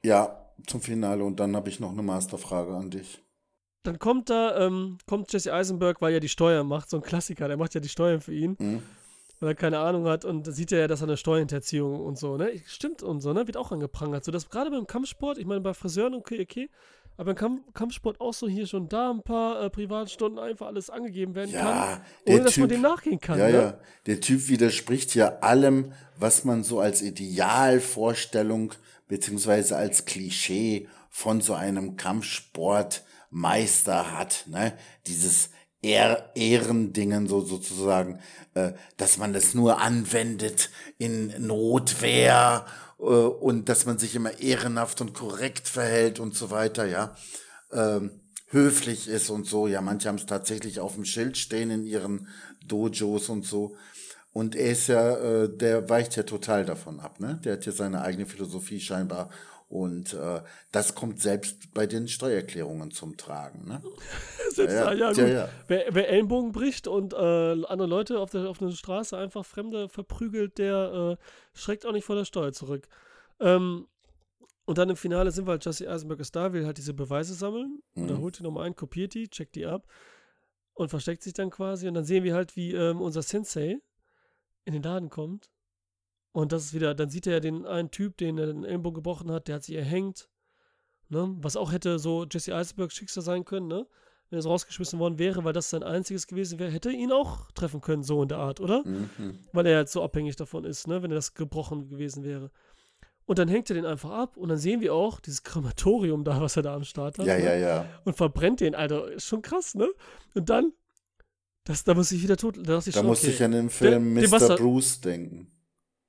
Ja, zum Finale und dann habe ich noch eine Masterfrage an dich. dann kommt da, ähm, kommt Jesse Eisenberg, weil er die Steuern macht, so ein Klassiker, der macht ja die Steuern für ihn, Mhm. weil er keine Ahnung hat und sieht ja, dass er eine Steuerhinterziehung und so, ne? Stimmt und so, ne? Wird auch angeprangert. So, dass gerade beim Kampfsport, ich meine, bei Friseuren okay, okay, aber Kamp Kampfsport auch so hier schon da ein paar äh, Privatstunden einfach alles angegeben werden kann, Ja, ohne der dass man Typ, dem nachgehen kann, ja, ne? ja, der Typ widerspricht ja allem, was man so als Idealvorstellung beziehungsweise als Klischee von so einem Kampfsportmeister hat, ne? Dieses Ehr Ehrendingen so sozusagen, äh, dass man das nur anwendet in Notwehr und dass man sich immer ehrenhaft und korrekt verhält und so weiter, ja. Ähm, höflich ist und so. Ja, manche haben es tatsächlich auf dem Schild stehen in ihren Dojos und so. Und er ist ja, äh, der weicht ja total davon ab, ne? Der hat ja seine eigene Philosophie scheinbar. Und äh, das kommt selbst bei den Steuererklärungen zum Tragen, ne? Setzt Ja, ja, ja, ja. Wer, wer Ellenbogen bricht und äh, andere Leute auf der, auf der Straße einfach Fremde verprügelt, der äh, schreckt auch nicht vor der Steuer zurück. Ähm, und dann im Finale sind wir halt, Jesse Eisenberg ist da, will halt diese Beweise sammeln. Und er Mhm. holt die nochmal ein, kopiert die, checkt die ab und versteckt sich dann quasi. Und dann sehen wir halt, wie ähm, unser Sensei in den Laden kommt. Und das ist wieder, dann sieht er ja den einen Typ, den er den Ellenbogen gebrochen hat, der hat sich erhängt. Ne? Was auch hätte so Jesse Eisenbergs Schicksal sein können, ne? Wenn er so rausgeschmissen worden wäre, weil das sein einziges gewesen wäre, hätte ihn auch treffen können, so in der Art, oder? Mhm. Weil er jetzt so abhängig davon ist, ne? Wenn er das gebrochen gewesen wäre. Und dann hängt er den einfach ab und dann sehen wir auch dieses Krematorium da, was er da am Start hat. Ja, ne? ja, ja. Und verbrennt den, Alter. Ist schon krass, ne? Und dann, das, da muss ich wieder tot. Da, ich Da schon, musste okay. ich an den Film Der- Mr. Bruce denken.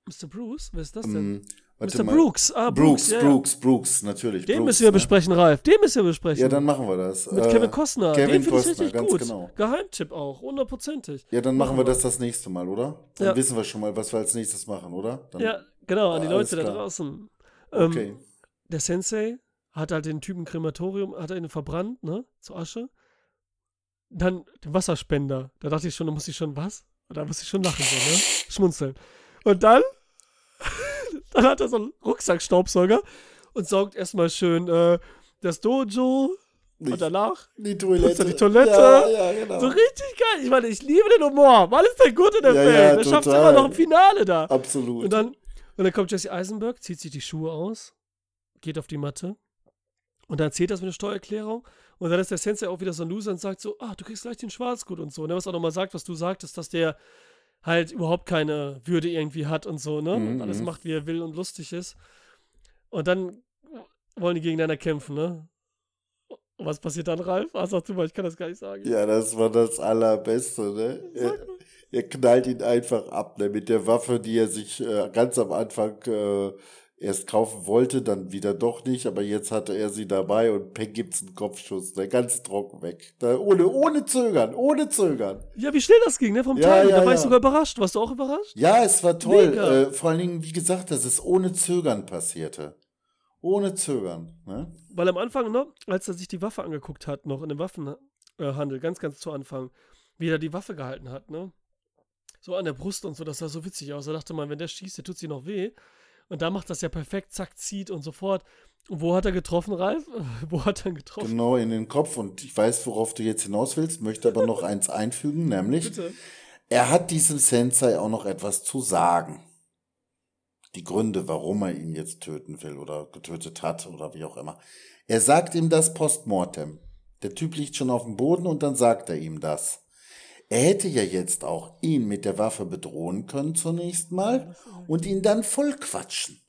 Mr. Bruce? Wer ist das denn? Ähm, warte Mr. mal. Brooks. Ah, Brooks. Brooks, ja, Brooks, Brooks, natürlich. Den Brooks, müssen wir ne? besprechen, Ralf. Den müssen wir besprechen. Ja, dann machen wir das. Mit Äh, Kevin Costner. Kevin Den finde ich Costner, richtig ganz gut. genau. Geheimtipp auch, hundertprozentig. Ja, dann machen Machen wir das das nächste Mal, oder? Dann Ja. wissen wir schon mal, was wir als nächstes machen, oder? Dann, Ja, genau, an die Ah, Leute da draußen. Ähm, Okay. Der Sensei hat halt den Typen Krematorium, hat er ihn verbrannt, ne? Zu Asche. Dann den Wasserspender. Da dachte ich schon, da muss ich schon was? Da muss ich schon lachen, so, ne? Schmunzeln. Und dann, dann hat er so einen Rucksackstaubsauger und saugt erstmal schön äh, das Dojo Nicht und danach die Toilette. die Toilette. Ja, ja, genau. so richtig geil. Ich meine, ich liebe den Humor. Was ist denn gut in dem Ja, Film? ja, er schafft immer noch ein Finale da. Absolut. Und dann, und dann kommt Jesse Eisenberg, zieht sich die Schuhe aus, geht auf die Matte und dann erzählt das mit der Steuererklärung. Und dann ist der Sensei auch wieder so ein Loser und sagt so, ah, du kriegst gleich den Schwarzgut und so. Und er was auch nochmal sagt, was du sagtest, dass der halt überhaupt keine Würde irgendwie hat und so, ne? Und Mhm, alles mhm. macht, wie er will und lustig ist. Und dann wollen die gegeneinander kämpfen, ne? Und was passiert dann, Ralf? Ah, sag du mal, ich kann das gar nicht sagen. ja, das war das Allerbeste, ne? Er, er knallt ihn einfach ab, ne? Mit der Waffe, die er sich äh, ganz am Anfang äh, erst kaufen wollte, dann wieder doch nicht, aber jetzt hatte er sie dabei und Peng gibt's einen Kopfschuss, ne? Ganz trocken weg. Ne? Ohne, ohne Zögern, ohne Zögern. Ja, wie schnell das ging, ne? Vom Ja, Timing. ja, da war ich ja. sogar überrascht. Warst du auch überrascht? Ja, es war toll. Äh, vor allen Dingen, wie gesagt, dass es ohne Zögern passierte. Ohne Zögern. Ne? Weil am Anfang, ne, als er sich die Waffe angeguckt hat, noch in dem Waffenhandel, ganz, ganz zu Anfang, wie er die Waffe gehalten hat, ne? So an der Brust und so, das sah so witzig aus. Da dachte man, wenn der schießt, der tut sich noch weh. Und da macht das ja perfekt, zack, zieht und sofort. Und wo hat er getroffen, Ralf? wo hat er getroffen? Genau in den Kopf. Und ich weiß, worauf du jetzt hinaus willst, möchte aber noch eins einfügen, nämlich, Bitte. er hat diesem Sensei auch noch etwas zu sagen. Die Gründe, warum er ihn jetzt töten will oder getötet hat oder wie auch immer. Er sagt ihm das postmortem. Der Typ liegt schon auf dem Boden und dann sagt er ihm das. Er hätte ja jetzt auch ihn mit der Waffe bedrohen können zunächst mal und ihn dann voll quatschen.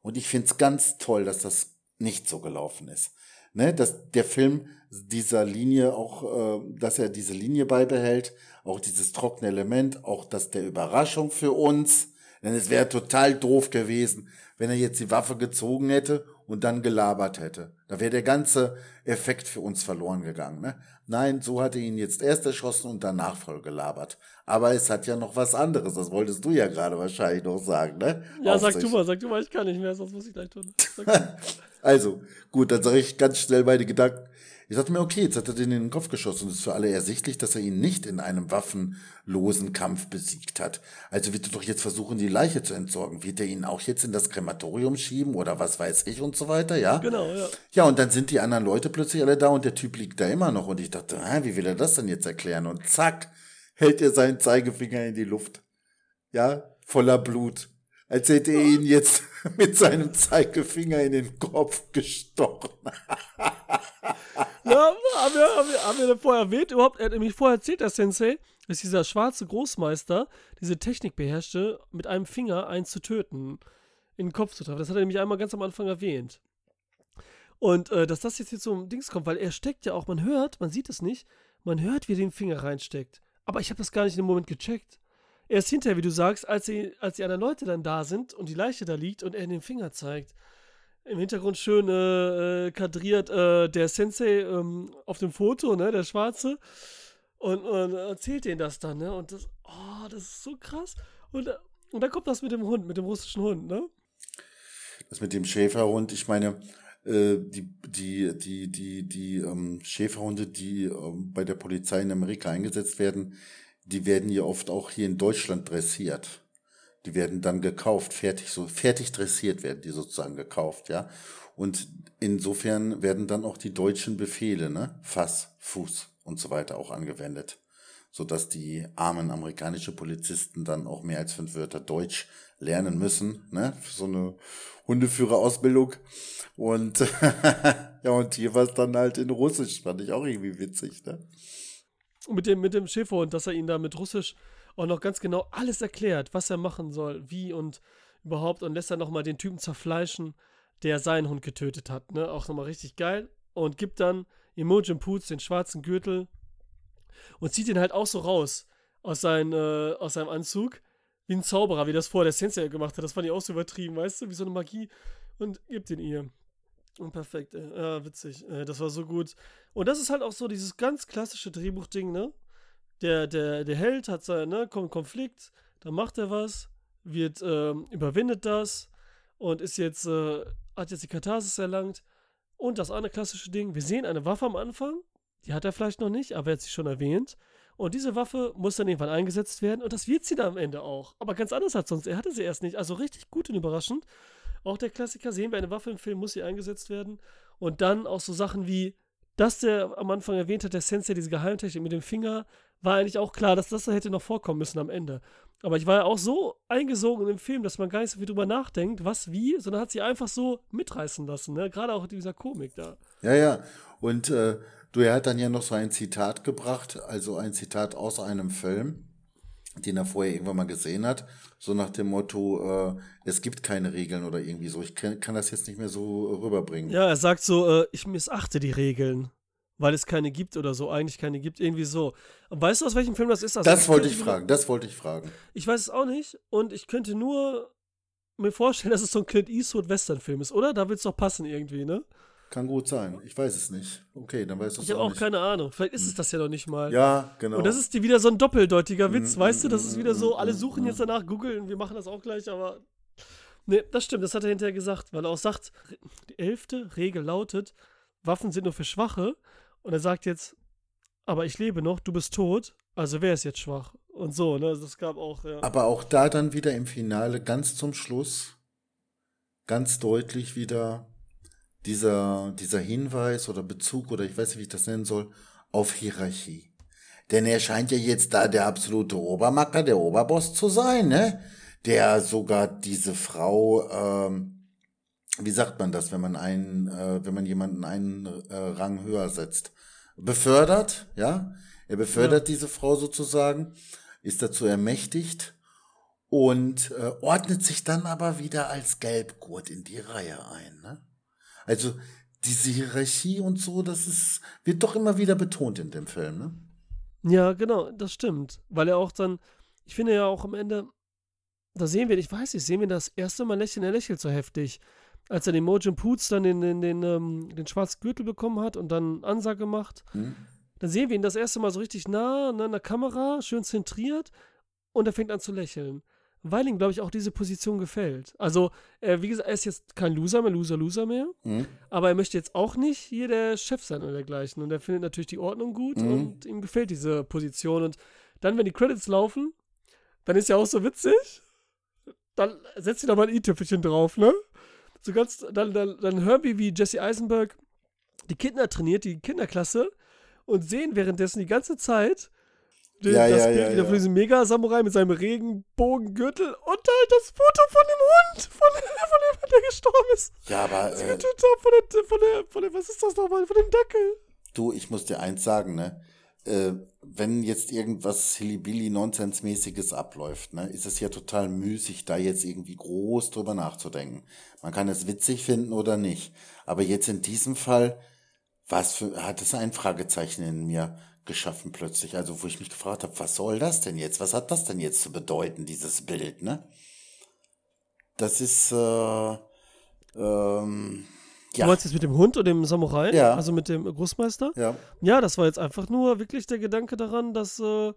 Und ich find's ganz toll, dass das nicht so gelaufen ist. Ne, dass der Film dieser Linie auch, äh, dass er diese Linie beibehält, auch dieses trockene Element, auch das der Überraschung für uns. Denn es wäre total doof gewesen, wenn er jetzt die Waffe gezogen hätte und dann gelabert hätte. Da wäre der ganze Effekt für uns verloren gegangen. Ne? Nein, so hat er ihn jetzt erst erschossen und danach voll gelabert. Aber es hat ja noch was anderes. Das wolltest du ja gerade wahrscheinlich noch sagen, ne? Ja, Auf sag sich. du mal, sag du mal, ich kann nicht mehr, sonst muss ich gleich tun. also, gut, dann sage ich ganz schnell meine Gedanken. Ich dachte mir, okay, jetzt hat er den in den Kopf geschossen. Es ist für alle ersichtlich, dass er ihn nicht in einem waffenlosen Kampf besiegt hat. Also wird er doch jetzt versuchen, die Leiche zu entsorgen. Wird er ihn auch jetzt in das Krematorium schieben oder was weiß ich und so weiter, ja? Genau, ja. Ja, und dann sind die anderen Leute plötzlich alle da und der Typ liegt da immer noch. Und ich dachte, hä, wie will er das denn jetzt erklären? Und zack, hält er seinen Zeigefinger in die Luft. Ja, voller Blut als hätte er ihn jetzt mit seinem Zeigefinger in den Kopf gestochen. ja, haben wir, haben, wir, haben wir vorher erwähnt, überhaupt, er hat nämlich vorher erzählt, der Sensei, dass dieser schwarze Großmeister diese Technik beherrschte, mit einem Finger einen zu töten, in den Kopf zu treffen. Das hat er nämlich einmal ganz am Anfang erwähnt. Und äh, dass das jetzt hier zum Dings kommt, weil er steckt ja auch, man hört, man sieht es nicht, man hört, wie er den Finger reinsteckt. Aber ich habe das gar nicht in dem Moment gecheckt. Erst hinterher, wie du sagst, als die, als die anderen Leute dann da sind und die Leiche da liegt und er den Finger zeigt. Im Hintergrund schön äh, äh, kadriert äh, der Sensei ähm, auf dem Foto, ne, der Schwarze. Und, und erzählt denen das dann, ne? Und das, oh, das ist so krass. Und, und dann kommt das mit dem Hund, mit dem russischen Hund, ne? Das mit dem Schäferhund, ich meine, äh, die, die, die, die, die ähm, Schäferhunde, die ähm, bei der Polizei in Amerika eingesetzt werden, die werden ja oft auch hier in Deutschland dressiert. Die werden dann gekauft, fertig, so fertig dressiert werden die sozusagen gekauft, ja. Und insofern werden dann auch die deutschen Befehle, ne, Fass, Fuß und so weiter auch angewendet, so dass die armen amerikanische Polizisten dann auch mehr als fünf Wörter Deutsch lernen müssen, ne, für so eine Hundeführerausbildung. Und ja, und hier war es dann halt in Russisch, fand ich auch irgendwie witzig, ne mit dem, mit dem Schäferhund, dass er ihn da mit Russisch auch noch ganz genau alles erklärt, was er machen soll, wie und überhaupt und lässt dann nochmal den Typen zerfleischen, der seinen Hund getötet hat, ne? Auch nochmal richtig geil. Und gibt dann Imogen Poots den schwarzen Gürtel und zieht ihn halt auch so raus aus, sein, äh, aus seinem Anzug, wie ein Zauberer, wie das vorher der Sensei gemacht hat. Das fand ich auch so übertrieben, weißt du, wie so eine Magie. Und gibt ihn ihr. Und perfekt, ey. Ja, witzig. Das war so gut. Und das ist halt auch so dieses ganz klassische Drehbuchding, ne? Der, der, der Held hat sein, ne, Konflikt, dann macht er was, wird, ähm, überwindet das und ist jetzt, äh, hat jetzt die Katharsis erlangt. Und das andere klassische Ding, wir sehen eine Waffe am Anfang, die hat er vielleicht noch nicht, aber er hat sie schon erwähnt. Und diese Waffe muss dann irgendwann eingesetzt werden und das wird sie dann am Ende auch. Aber ganz anders als sonst. Er hatte sie erst nicht. Also richtig gut und überraschend. Auch der Klassiker, sehen wir eine Waffe im Film, muss sie eingesetzt werden. Und dann auch so Sachen wie, dass der am Anfang erwähnt hat, der Sensei, diese Geheimtechnik mit dem Finger, war eigentlich auch klar, dass das da hätte noch vorkommen müssen am Ende. Aber ich war ja auch so eingesogen in dem Film, dass man gar nicht so viel drüber nachdenkt, was, wie, sondern hat sie einfach so mitreißen lassen, ne? Gerade auch in dieser Komik da. Ja, ja. Und äh, du, er hat dann ja noch so ein Zitat gebracht, also ein Zitat aus einem Film den er vorher irgendwann mal gesehen hat, so nach dem Motto, äh, es gibt keine Regeln oder irgendwie so. Ich kann, kann, das jetzt nicht mehr so rüberbringen. Ja, er sagt so, äh, ich missachte die Regeln, weil es keine gibt oder so, eigentlich keine gibt, irgendwie so. weißt du, aus welchem Film das ist? Also, das wollte ich fragen, das wollte ich fragen. Ich weiß es auch nicht und ich könnte nur mir vorstellen, dass es so ein Clint Eastwood-Western-Film ist, oder? Da wird es doch passen irgendwie, ne? Kann gut sein. Ich weiß es nicht. Okay, dann weißt du es Ich habe auch, auch keine Ahnung. Vielleicht ist es das ja noch nicht mal. Ja, genau. Und das ist wieder so ein doppeldeutiger Witz, mm, weißt du? Das ist wieder so, alle suchen jetzt danach, googeln, wir machen das auch gleich, aber. Nee, das stimmt, das hat er hinterher gesagt, weil er auch sagt, die elfte Regel lautet, Waffen sind nur für Schwache. Und er sagt jetzt, aber ich lebe noch, du bist tot, also wer ist jetzt schwach? Und so, ne? Das gab auch, ja. Aber auch da dann wieder im Finale, ganz zum Schluss, ganz deutlich wieder dieser, dieser Hinweis oder Bezug oder ich weiß nicht, wie ich das nennen soll, auf Hierarchie. Denn er scheint ja jetzt da der absolute Obermacker, der Oberboss zu sein, ne? Der sogar diese Frau, ähm, wie sagt man das, wenn man einen, äh, wenn man jemanden einen äh, Rang höher setzt, befördert, ja? Er befördert ja. diese Frau sozusagen, ist dazu ermächtigt und äh, ordnet sich dann aber wieder als Gelbgurt in die Reihe ein. Ne? Also diese Hierarchie und so, das ist, wird doch immer wieder betont in dem Film, ne? Ja, genau, das stimmt. Weil er auch dann, ich finde ja auch am Ende, da sehen wir, ich weiß nicht, sehen wir das erste Mal lächeln, er lächelt so heftig. Als er den Mojin Poots dann den, den, den, ähm, den schwarzen Gürtel bekommen hat und dann Ansage macht, mhm. dann sehen wir ihn das erste Mal so richtig nah, ne, an der Kamera, schön zentriert und er fängt an zu lächeln weil ihm, glaube ich, auch diese Position gefällt. Also, äh, wie gesagt, er ist jetzt kein Loser mehr, Loser, Loser mehr. Mhm. Aber er möchte jetzt auch nicht hier der Chef sein oder dergleichen. Und er findet natürlich die Ordnung gut mhm. und ihm gefällt diese Position. Und dann, wenn die Credits laufen, dann ist ja auch so witzig. Dann setzt sie da mal ein i-Tüpfelchen drauf, ne? So ganz, dann, dann, dann hören wir, wie Jesse Eisenberg die Kinder trainiert, die Kinderklasse, und sehen währenddessen die ganze Zeit, den, ja, das ja, Bild ja, wieder von diesem Mega-Samurai mit seinem Regenbogengürtel und halt das Foto von dem Hund, von, von dem, der gestorben ist. Ja, aber. Äh, von, der, von, der, von der, was ist das nochmal? Von dem Dackel. Du, ich muss dir eins sagen, ne? Äh, wenn jetzt irgendwas Hillybilly-Nonsensmäßiges abläuft, ne, ist es ja total müßig, da jetzt irgendwie groß drüber nachzudenken. Man kann es witzig finden oder nicht. Aber jetzt in diesem Fall, was für, hat es ein Fragezeichen in mir geschaffen plötzlich. Also wo ich mich gefragt habe, was soll das denn jetzt? Was hat das denn jetzt zu bedeuten, dieses Bild, ne? Das ist, äh, ähm, ja. Du meinst jetzt mit dem Hund und dem Samurai? Ja. Also mit dem Großmeister? Ja. Ja, das war jetzt einfach nur wirklich der Gedanke daran, dass, äh,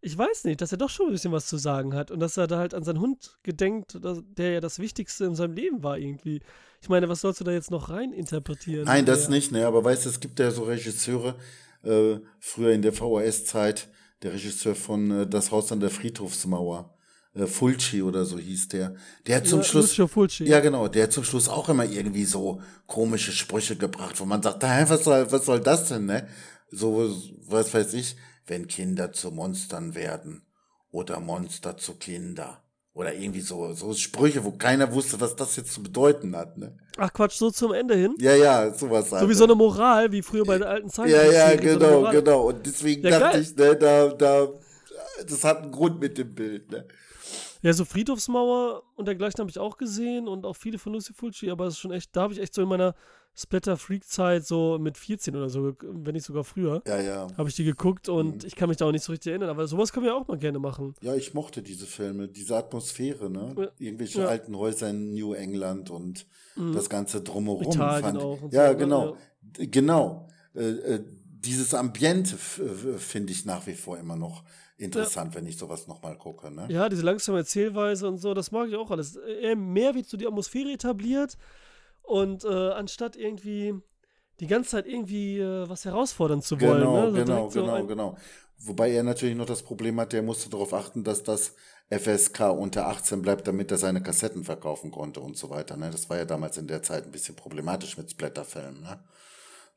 ich weiß nicht, dass er doch schon ein bisschen was zu sagen hat und dass er da halt an seinen Hund gedenkt, der ja das Wichtigste in seinem Leben war irgendwie. Ich meine, was sollst du da jetzt noch rein interpretieren? Nein, das ja. nicht, ne, aber weißt du, es gibt ja so Regisseure, äh, früher in der VHS-Zeit, der Regisseur von äh, Das Haus an der Friedhofsmauer. Äh, Fulci oder so hieß der. Der hat zum ja, Schluss. Fulci. Ja, genau. Der hat zum Schluss auch immer irgendwie so komische Sprüche gebracht, wo man sagt, was soll, was soll das denn, ne? So, was weiß ich, wenn Kinder zu Monstern werden oder Monster zu Kinder. Oder irgendwie so, so Sprüche, wo keiner wusste, was das jetzt zu bedeuten hat. Ne? Ach Quatsch, so zum Ende hin? Ja, ja, sowas halt. So wie so eine Moral, wie früher bei den alten Zeiten. Ja, ja, genau, so genau. Und deswegen ja, dachte geil. ich, ne, da, da, das hat einen Grund mit dem Bild. Ne? Ja, so Friedhofsmauer und dergleichen habe ich auch gesehen und auch viele von Lucy Fulci, aber es ist schon echt, da habe ich echt so in meiner Splatter-Freak-Zeit so mit 14 oder so, wenn nicht sogar früher. Ja, ja. Habe ich die geguckt und mhm. ich kann mich da auch nicht so richtig erinnern. Aber sowas können wir auch mal gerne machen. Ja, ich mochte diese Filme, diese Atmosphäre, ne? Ja. Irgendwelche alten Häuser in New England und mhm. das Ganze drumherum. Italien auch. ja, so, genau. Genau. Äh, äh, dieses Ambiente finde ich nach wie vor immer noch interessant, wenn ich sowas nochmal gucke. Ne? Ja, diese langsame Erzählweise und so, das mag ich auch alles. Eher mehr wird so die Atmosphäre etabliert und äh, anstatt irgendwie die ganze Zeit irgendwie äh, was herausfordern zu wollen. Genau, ne? so genau, genau, so genau. Wobei er natürlich noch das Problem hat, der musste darauf achten, dass das FSK unter 18 bleibt, damit er seine Kassetten verkaufen konnte und so weiter. Ne? Das war ja damals in der Zeit ein bisschen problematisch mit Splatterfilmen. Ne?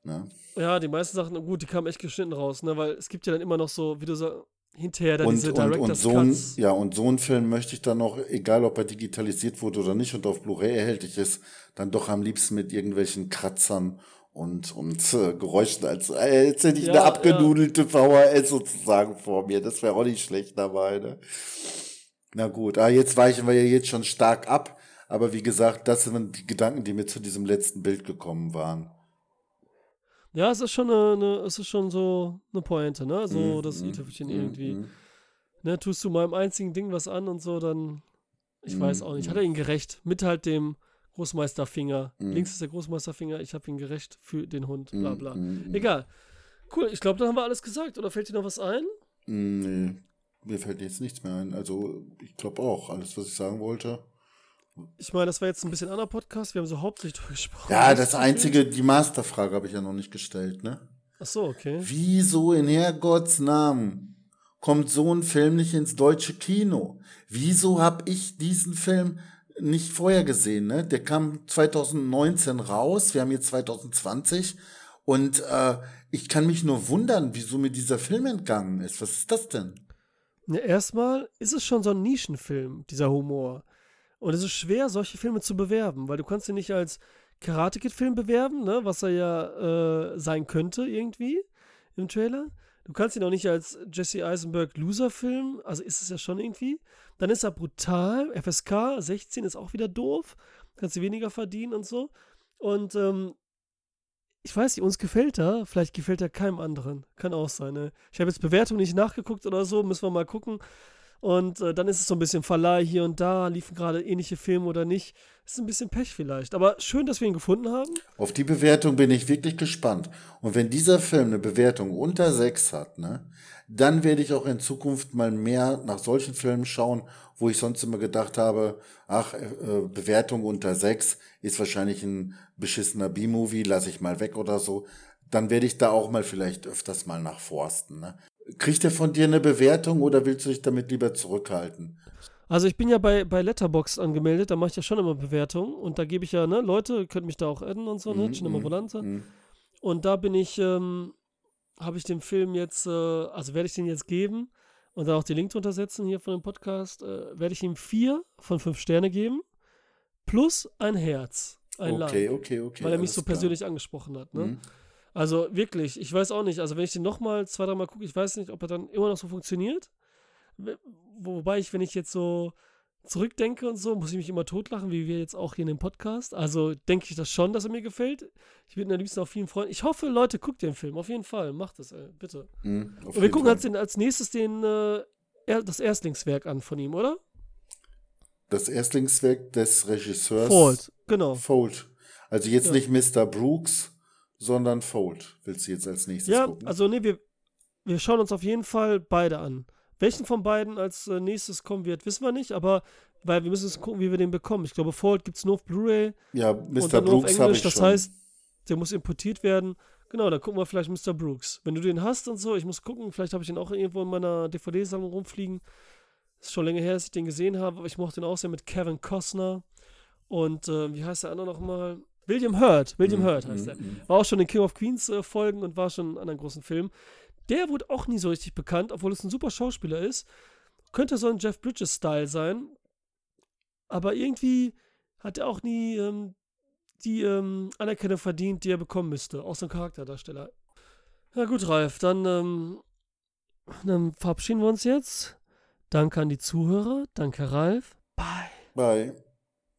Ne? Ja, die meisten Sachen, gut, die kamen echt geschnitten raus, ne? weil es gibt ja dann immer noch so, wie du sagst, hinterher dann und, diese und, und so ein, Ja, und so einen Film möchte ich dann noch, egal ob er digitalisiert wurde oder nicht und auf Blu-ray erhältlich ist, dann doch am liebsten mit irgendwelchen Kratzern und, und äh, Geräuschen, als, äh, als hätte ich ja, eine abgenudelte ja. VHS sozusagen vor mir. Das wäre auch nicht schlecht dabei, ne? Na gut, ah, jetzt weichen wir ja jetzt schon stark ab. Aber wie gesagt, das sind die Gedanken, die mir zu diesem letzten Bild gekommen waren. Ja, es ist schon eine, eine, es ist schon so eine Pointe, ne? So mm, das mm, i-Tüpfelchen mm, irgendwie. Mm. Ne, tust du meinem einzigen Ding was an und so, dann, ich weiß auch nicht. Hat er ihn gerecht? Mit halt dem Großmeisterfinger. Links ist der Großmeisterfinger, ich habe ihn gerecht für den Hund, bla bla. Egal. Cool, ich glaube, da haben wir alles gesagt. Oder fällt dir noch was ein? Nee, mir fällt jetzt nichts mehr ein. Also, ich glaube auch, alles, was ich sagen wollte. Ich meine, das war jetzt ein bisschen anderer Podcast. Wir haben so hauptsächlich drüber gesprochen. Ja, das einzige, die Masterfrage habe ich ja noch nicht gestellt, ne? Ach so, okay. Wieso in Herrgotts Namen kommt so ein Film nicht ins deutsche Kino? Wieso habe ich diesen Film nicht vorher gesehen, ne? Der kam 2019 raus. Wir haben jetzt 2020. Und äh, ich kann mich nur wundern, wieso mir dieser Film entgangen ist. Was ist das denn? Ja, erstmal ist es schon so ein Nischenfilm, dieser Humor. Und es ist schwer, solche Filme zu bewerben, weil du kannst ihn nicht als Karate Kid Film bewerben, ne, was er ja äh, sein könnte irgendwie im Trailer. du kannst ihn auch nicht als Jesse Eisenberg Loser-Film, also ist es ja schon irgendwie. Dann ist er brutal, FSK 16 ist auch wieder doof, kannst du weniger verdienen und so. Und ähm, ich weiß nicht, uns gefällt er, vielleicht gefällt er keinem anderen. Kann auch sein, ne? Ich habe jetzt Bewertung nicht nachgeguckt oder so, müssen wir mal gucken. Und äh, dann ist es so ein bisschen Verleih hier und da, liefen gerade ähnliche Filme oder nicht. Ist ein bisschen Pech vielleicht. Aber schön, dass wir ihn gefunden haben. Auf die Bewertung bin ich wirklich gespannt. Und wenn dieser Film eine Bewertung unter 6 hat, ne, dann werde ich auch in Zukunft mal mehr nach solchen Filmen schauen, wo ich sonst immer gedacht habe, ach, äh, Bewertung unter 6 ist wahrscheinlich ein beschissener B-Movie, lasse ich mal weg oder so. Dann werde ich da auch mal vielleicht öfters mal nachforsten. Ne? Kriegt er von dir eine Bewertung oder willst du dich damit lieber zurückhalten? Also ich bin ja bei, bei Letterboxd angemeldet, da mache ich ja schon immer Bewertungen und da gebe ich ja, ne, Leute, könnt mich da auch adden und so, ne, mm, Cinema Volante. Mm. Und da bin ich, ähm, habe ich dem Film jetzt, äh, also werde ich den jetzt geben und dann auch den Link drunter setzen hier von dem Podcast, äh, werde ich ihm vier von fünf Sterne geben, plus ein Herz, ein Okay, like, okay, okay. Weil er mich so klar. persönlich angesprochen hat, ne? Mm. Also wirklich, ich weiß auch nicht. Also wenn ich den nochmal zwei, dreimal gucke, ich weiß nicht, ob er dann immer noch so funktioniert. Wobei ich, wenn ich jetzt so zurückdenke und so, muss ich mich immer totlachen, wie wir jetzt auch hier in dem Podcast. Also denke ich das schon, dass er mir gefällt. Ich würde ihn am liebsten auch vielen Freunden. Ich hoffe, Leute, guckt den Film. Auf jeden Fall. Macht das, ey, bitte. Mhm, und wir gucken als, als nächstes den, äh, das Erstlingswerk an von ihm, oder? Das Erstlingswerk des Regisseurs. Fold, genau. Fold. Also jetzt ja. nicht Mr. Brooks, sondern Fold willst du jetzt als nächstes ja, gucken? Ja, also nee, wir, wir schauen uns auf jeden Fall beide an. Welchen von beiden als äh, nächstes kommen wird, wissen wir nicht, aber weil wir müssen jetzt gucken, wie wir den bekommen. Ich glaube, Fold gibt es nur auf Blu-ray. Ja, Mr. Brooks habe ich Das schon. heißt, der muss importiert werden. Genau, dann gucken wir vielleicht Mr. Brooks. Wenn du den hast und so, ich muss gucken, vielleicht habe ich den auch irgendwo in meiner DVD-Sammlung rumfliegen. Ist schon länger her, dass ich den gesehen habe, aber ich mochte den auch sehr mit Kevin Costner. Und äh, wie heißt der andere nochmal? William Hurt, William mm, Hurt heißt mm, er. Mm. War auch schon in King of Queens äh, Folgen und war schon in anderen großen Filmen. Der wurde auch nie so richtig bekannt, obwohl es ein super Schauspieler ist. Könnte so ein Jeff Bridges-Style sein. Aber irgendwie hat er auch nie ähm, die ähm, Anerkennung verdient, die er bekommen müsste. Auch so ein Charakterdarsteller. Ja gut, Ralf, dann, ähm, dann verabschieden wir uns jetzt. Danke an die Zuhörer. Danke, Ralf. Bye. Bye.